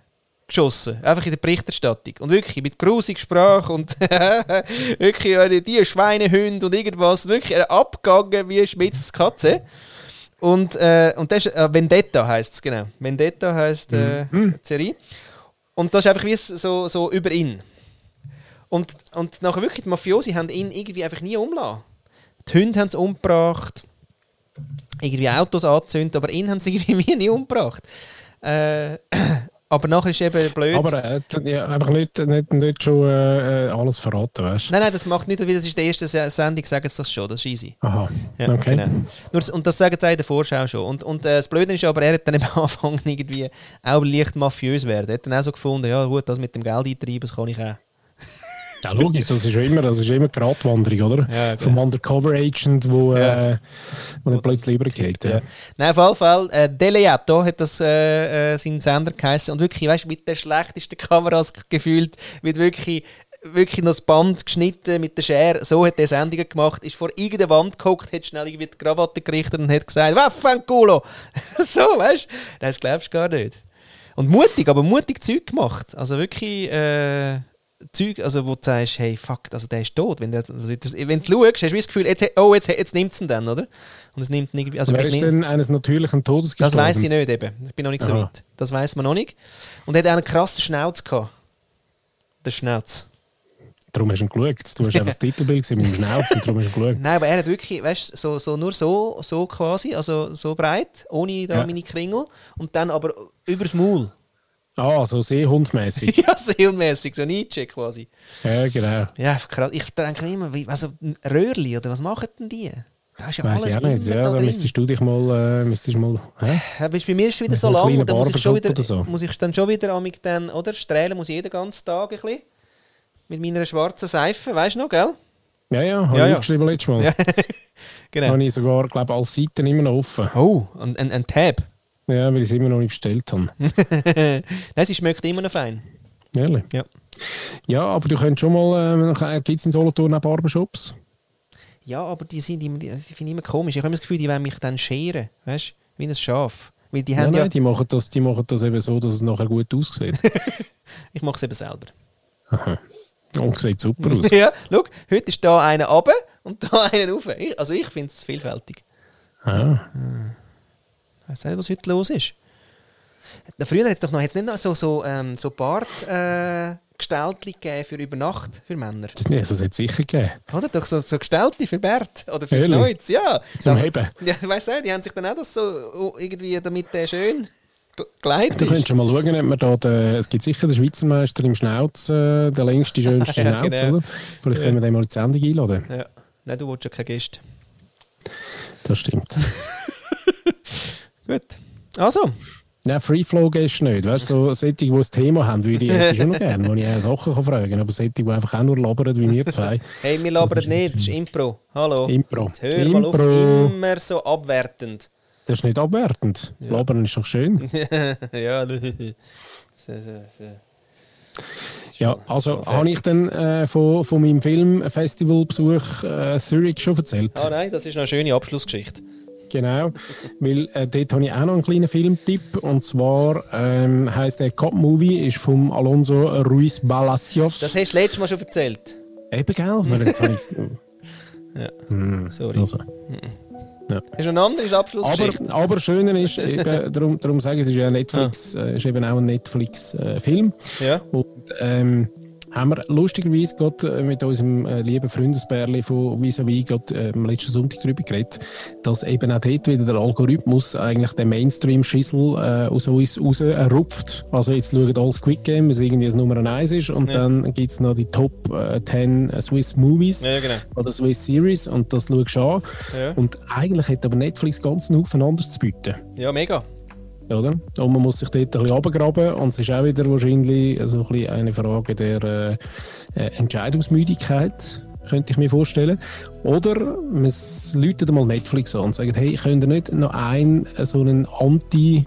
geschossen. Einfach in der Berichterstattung. Und wirklich mit grusig Sprache und wirklich äh, die Schweinehunde und irgendwas. Wirklich er abgegangen wie Schmitz Katze. Und, äh, und das ist, äh, Vendetta heisst es, genau. Vendetta heisst äh, die Serie. Und das ist einfach wie so, so über ihn. Und, und nachher wirklich, die Mafiosi haben ihn irgendwie einfach nie umgelassen. Die Hunde haben es umgebracht, irgendwie Autos angezündet, aber ihn haben sie irgendwie nie umgebracht. Äh, aber nachher ist eben blöd. Aber äh, ja, einfach nicht, nicht, nicht schon äh, äh, alles verraten, weißt du? nein, nein, das macht nicht, weil das ist die erste Se- Sendung, sagen sie das schon, das ist easy. Aha, Ja, okay. genau. Nur, und das sagen sie auch in der Vorschau schon. Und, und äh, das Blöde ist aber, er hat dann am Anfang irgendwie auch leicht mafiös werden. Er hat dann auch so gefunden, ja gut, das mit dem Geld eintreiben, das kann ich auch. Ja, logisch, das ist immer, das ist immer Gratwanderung, oder? Ja, Vom Undercover-Agent, wo, Ja. äh, wo dann plötzlich übergeht. Ja. Ja. Nein, auf jeden Fall, äh, Deleato hat das äh, äh, sein Sender geheißen und wirklich, weißt du, mit den schlechtesten Kameras gefühlt, mit wirklich wirklich noch das Band geschnitten mit der Schere, so hat er Sendungen gemacht, ist vor irgendeiner Wand geguckt, hat schnell irgendwie die Krawatte gerichtet und hat gesagt, Waffenculo! so, weißt du? Das glaubst du gar nicht. Und mutig, aber mutig Zeug gemacht. Also wirklich äh, Zeug, also wo du sagst, hey, fuck, also der ist tot. Wenn, der, also das, wenn du schaust, hast du das Gefühl, jetzt, oh, jetzt, jetzt nimmt es ihn dann, oder? Und es nimmt irgendwie, also Wer ist denn eines natürlichen Todes das gestorben? weiß ich nicht eben. Ich bin noch nicht so Aha. weit. Das weiß man noch nicht. Und er hat auch einen krassen Schnauz gehabt. Der Schnauz. Darum hast du ihn geschaut. Du hast einfach das Titelbild gesehen mit dem Schnauz und darum hast du ihn geschaut. Nein, aber er hat wirklich, weißt du, so, so, nur so, so quasi, also so breit, ohne da Ja. meine Kringel. Und dann aber übers Maul. Ah, so seehundmäßig. ja, seelmäßig, so Nietzsche quasi. ja, genau. Ja, krass. Ich denke immer, also Röhrli oder was machen denn die? Da ist ja Weiß alles ich auch nicht. Ja, da da drin. müsstest du dich mal. Äh, müsstest mal hä? Ja, weißt, bei mir ist es wieder so lang dann muss ich, schon wieder, so. muss ich dann schon wieder amig dann, oder? Strählen muss ich jeden ganzen Tag ein bisschen. Mit meiner schwarzen Seife, weißt du noch, gell? Ja, ja, habe Ja, ich ja. aufgeschrieben letztes Mal. Ja. genau. Habe ich sogar, glaube alle Seiten immer noch offen. Oh, ein, ein, ein Tab. Ja, weil ich es immer noch nicht bestellt habe. Nein, sie schmeckt immer noch fein. Ehrlich? Ja. Ja, aber du könntest schon mal. Äh, Gibt es in Solothurn auch Barbershops? Ja, aber die, sind immer, die, finde ich immer komisch. Ich habe immer das Gefühl, die wollen mich dann scheren. Weißt du? Wie ein Schaf. Weil die Nein, haben ja. nein, die machen, das, die machen das eben so, dass es nachher gut aussieht. Ich mache es eben selber. Aha. Und sieht super aus. ja, schau, heute ist da einer runter und da einer rauf. Ich, also ich finde es vielfältig. Ah. Ich weiß nicht, was heute los ist. Früher hat es doch noch, hat's nicht noch so, so, ähm, so Bart äh, gegeben für über Nacht für Männer. Das, nee, das hat es sicher gegeben. Oder doch so, so Gestalti für Bart oder für? Schneuz, ja. Zum Heben. Ja, ich weiss nicht, die haben sich dann auch das so oh, irgendwie, damit der schön ge- geleitet Du könntest schon mal schauen, ob man da den, es gibt sicher den Schweizer Meister im Schnauz, äh, der längste, schönste Ja, Schnauz, genau. oder? Vielleicht können wir den mal in die Sendung einladen. Ja. Nein, du willst ja keinen Gast. Das stimmt. Gut. Also, Nein, Free Flow gehst du nicht. Weißt du, so solche, die ein Thema haben, würde ich hätte schon noch gerne, wo ich auch Sachen kann fragen kann. Aber solche, die einfach auch nur labern wie wir zwei. hey, wir labern ist nicht, das ist Impro. Hallo. Impro. Jetzt hör mal auf, Impro. immer so abwertend. Das ist nicht abwertend. Labern ist doch schön. ja. Ja, also habe ich dann äh, von, von meinem Filmfestivalbesuch äh, Zurich schon erzählt? Ah nein, das ist eine schöne Abschlussgeschichte. Genau, weil äh, dort habe ich auch noch einen kleinen Filmtipp und zwar ähm, heißt der Cop Movie ist vom Alonso Ruiz Balacios. Das hast du letztes Mal schon erzählt. Eben, gell? Weil jetzt habe ich's- Ja. Hm, Sorry. Also. Ist eine andere Abschlussgeschichte. Aber, aber schöner ist eben, darum, darum sage ich, es ist ja ein Netflix, äh, ist eben auch ein Netflix-Film. ja. Und ähm, haben wir lustigerweise gerade äh, mit unserem äh, lieben Freundesbärli von Vis-a-vis gerade äh, am letzten Sonntag darüber geredet, dass eben auch dort wieder der Algorithmus eigentlich den Mainstream-Schissel äh, aus uns raus rupft. Also jetzt schauen alle Squid Game, was irgendwie das Nummer 1 ist und Ja. dann gibt es noch die Top äh, 10 Swiss Movies Ja, genau. oder Swiss Series und das schaust du an. Ja, Und eigentlich hat aber Netflix ganz einen Haufen anderes zu bieten. ja mega. Oder? Und man muss sich dort ein bisschen runtergraben und es ist auch wieder wahrscheinlich so ein bisschen eine Frage der äh, äh, Entscheidungsmüdigkeit, könnte ich mir vorstellen. Oder man läutet mal Netflix an und sagt, hey, könnt ihr nicht noch einen äh, so einen Anti-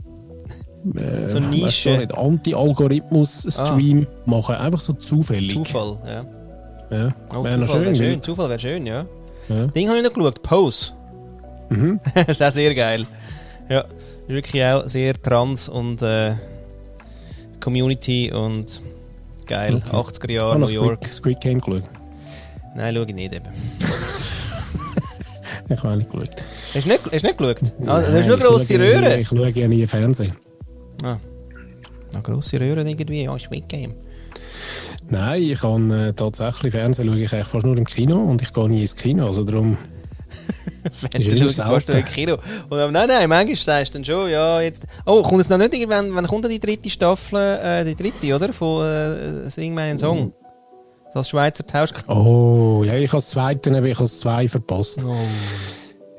äh, So Nische. Anti-Algorithmus-Stream machen. Einfach so zufällig. Zufall, ja. Ja. Oh, Wäre noch Zufall wäre schön. Zufall wäre schön, ja. Ja. Ding habe ich noch geschaut. Pose. Mhm. das ist auch sehr geil. Ja, wirklich auch sehr trans und äh, Community und geil. Okay. 80er Ich Jahre habe New noch York. Squid, Squid Game geschaut. Nein, schau ich nicht eben. Ich habe nicht geschaut. Hast du nicht, hast du nicht geschaut? Ah, du Nein, hast nur ich grosse schaue Röhren. Ich schaue ja nie Fernsehen. Ah. Eine grosse Röhren irgendwie. Ja, Squid Game. Nein, ich kann äh, tatsächlich Fernsehen schaue ich eigentlich fast nur im Kino und ich gehe nie ins Kino. Also darum, Schaust du im selten. Kino. Und, ähm, nein, nein, manchmal sagst du dann schon, ja, jetzt... Oh, kommt es noch nicht irgendwann, wann kommt denn die dritte Staffel, äh, die dritte, oder? Von äh, Sing meinen Song. Das Schweizer Tausch... oh, ja, ich habe das zweite, eben, ich habe das zwei verpasst. Oh.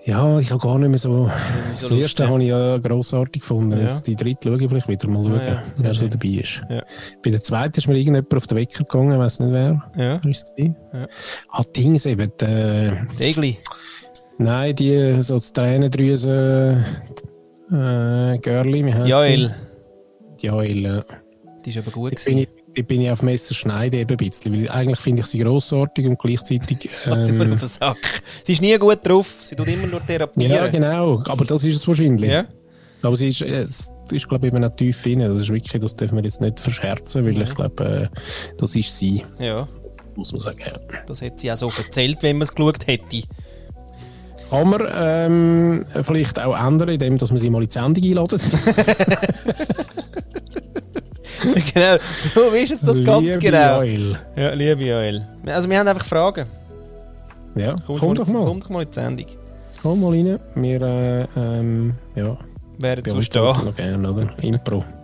Ja, ich habe gar nicht mehr so. so das erste habe ich ja grossartig gefunden. Ja. Jetzt die dritte schaue ich vielleicht wieder mal schauen, Ah, ja, wer so dabei ist. Ja. Bei der zweiten ist mir irgendjemand auf den Wecker gegangen, ich weiß nicht wer. Ja, ist. Ah, Dings eben. Die, Degli. Nein, die so das Tränendrüsen. Äh, Girlie, wie heisst Joel. sie? Joel, ja. Die ist aber gut Jetzt bin ich, ich bin ich auf Messer schneiden eben ein bisschen, weil eigentlich finde ich sie grossartig und gleichzeitig. Hat sie Ähm, auf den Sack. Sie ist nie gut drauf. Sie tut immer nur therapieren. ja, genau, aber das ist es wahrscheinlich. Ja? Aber sie ist, es ist glaube ich, eben auch tief drin. Das ist wirklich, das dürfen wir jetzt nicht verscherzen, weil ich glaube, äh, das ist sie, Ja, muss man sagen. Ja. das hat sie auch so erzählt, wenn man es geschaut hätte. Kann man ähm, vielleicht auch ändern, indem dass man sie mal in die Sendung einladen. genau, du weißt das ganz Liebe genau. Joel. Ja, liebe Joel. Also wir haben einfach Fragen. Ja, Komm, komm, mal, doch mal. komm doch mal in die Sendung. Komm mal rein. Wir äh, ähm, ja, Wären stehen. noch gerne, oder? Impro.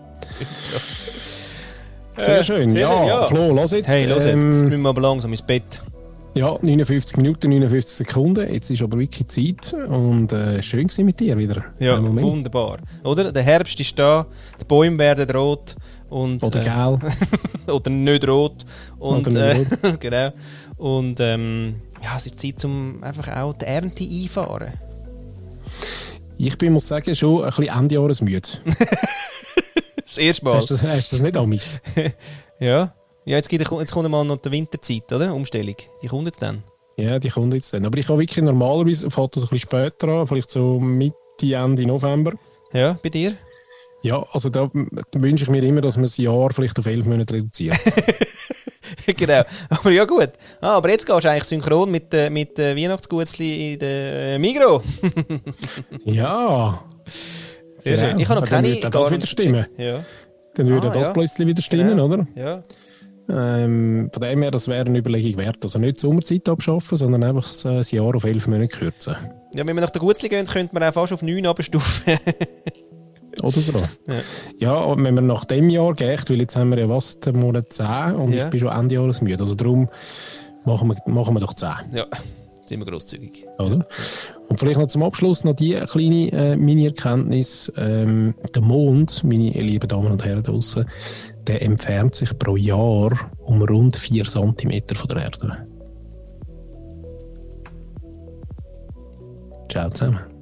Sehr Äh, schön. sehr ja, schön, ja. Flo, lass jetzt. Hey, los jetzt, ähm, jetzt müssen wir aber langsam ins Bett. Ja, 59 Minuten, 59 Sekunden. Jetzt ist aber wirklich Zeit und äh, schön gewesen mit dir wieder. Ja, wunderbar. Oder? Der Herbst ist da, die Bäume werden rot und Oder äh, gel. oder nicht rot. Und, Oder nicht äh, genau. Und ähm, ja, es ist Zeit, um einfach auch die Ernte einfahren. Ich bin, muss sagen, schon ein bisschen Endjahresmüde. Das erste Mal. Hast du das, hast das nicht amigs? Ja. Ja, jetzt, gibt, jetzt kommt mal noch die Winterzeit, oder? Umstellung. Die kommt jetzt dann. Ja, die kommt jetzt dann. Aber ich habe wirklich normalerweise, fällt das ein bisschen später an, vielleicht so Mitte, Ende November. Ja, bei dir? Ja, also da, wünsche ich mir immer, dass man das Jahr vielleicht auf elf Monate reduziert. genau. Aber ja, gut. Ah, aber jetzt gehst du eigentlich synchron mit, äh, mit äh, Weihnachtsgutzli in der äh, Migro. ja, Sehr Genau. schön. Ich habe noch Dann keine. würde das wieder stimmen. Ja. dann würde Ah, das ja. plötzlich wieder stimmen, Genau. oder? Ja. Ähm, von dem her, das wäre eine Überlegung wert. Also nicht die Sommerzeit abschaffen, sondern einfach das, Jahr auf elf Monate kürzen. ja, wenn wir nach der Gutzli gehen, könnte man auch fast auf 9 abstufen. Oder so. Ja. Ja, und wenn wir nach dem Jahr gehen, weil jetzt haben wir ja was, den Monat 10 und Ja. ich bin schon Ende Jahres müde. Also darum machen wir, machen wir doch 10. ja, sind wir grosszügig. Oder? Und vielleicht noch zum Abschluss noch die kleine äh, Mini-Erkenntnis. Ähm, der Mond, meine lieben Damen und Herren draußen, der entfernt sich pro Jahr um rund 4 cm von der Erde. Ciao zusammen.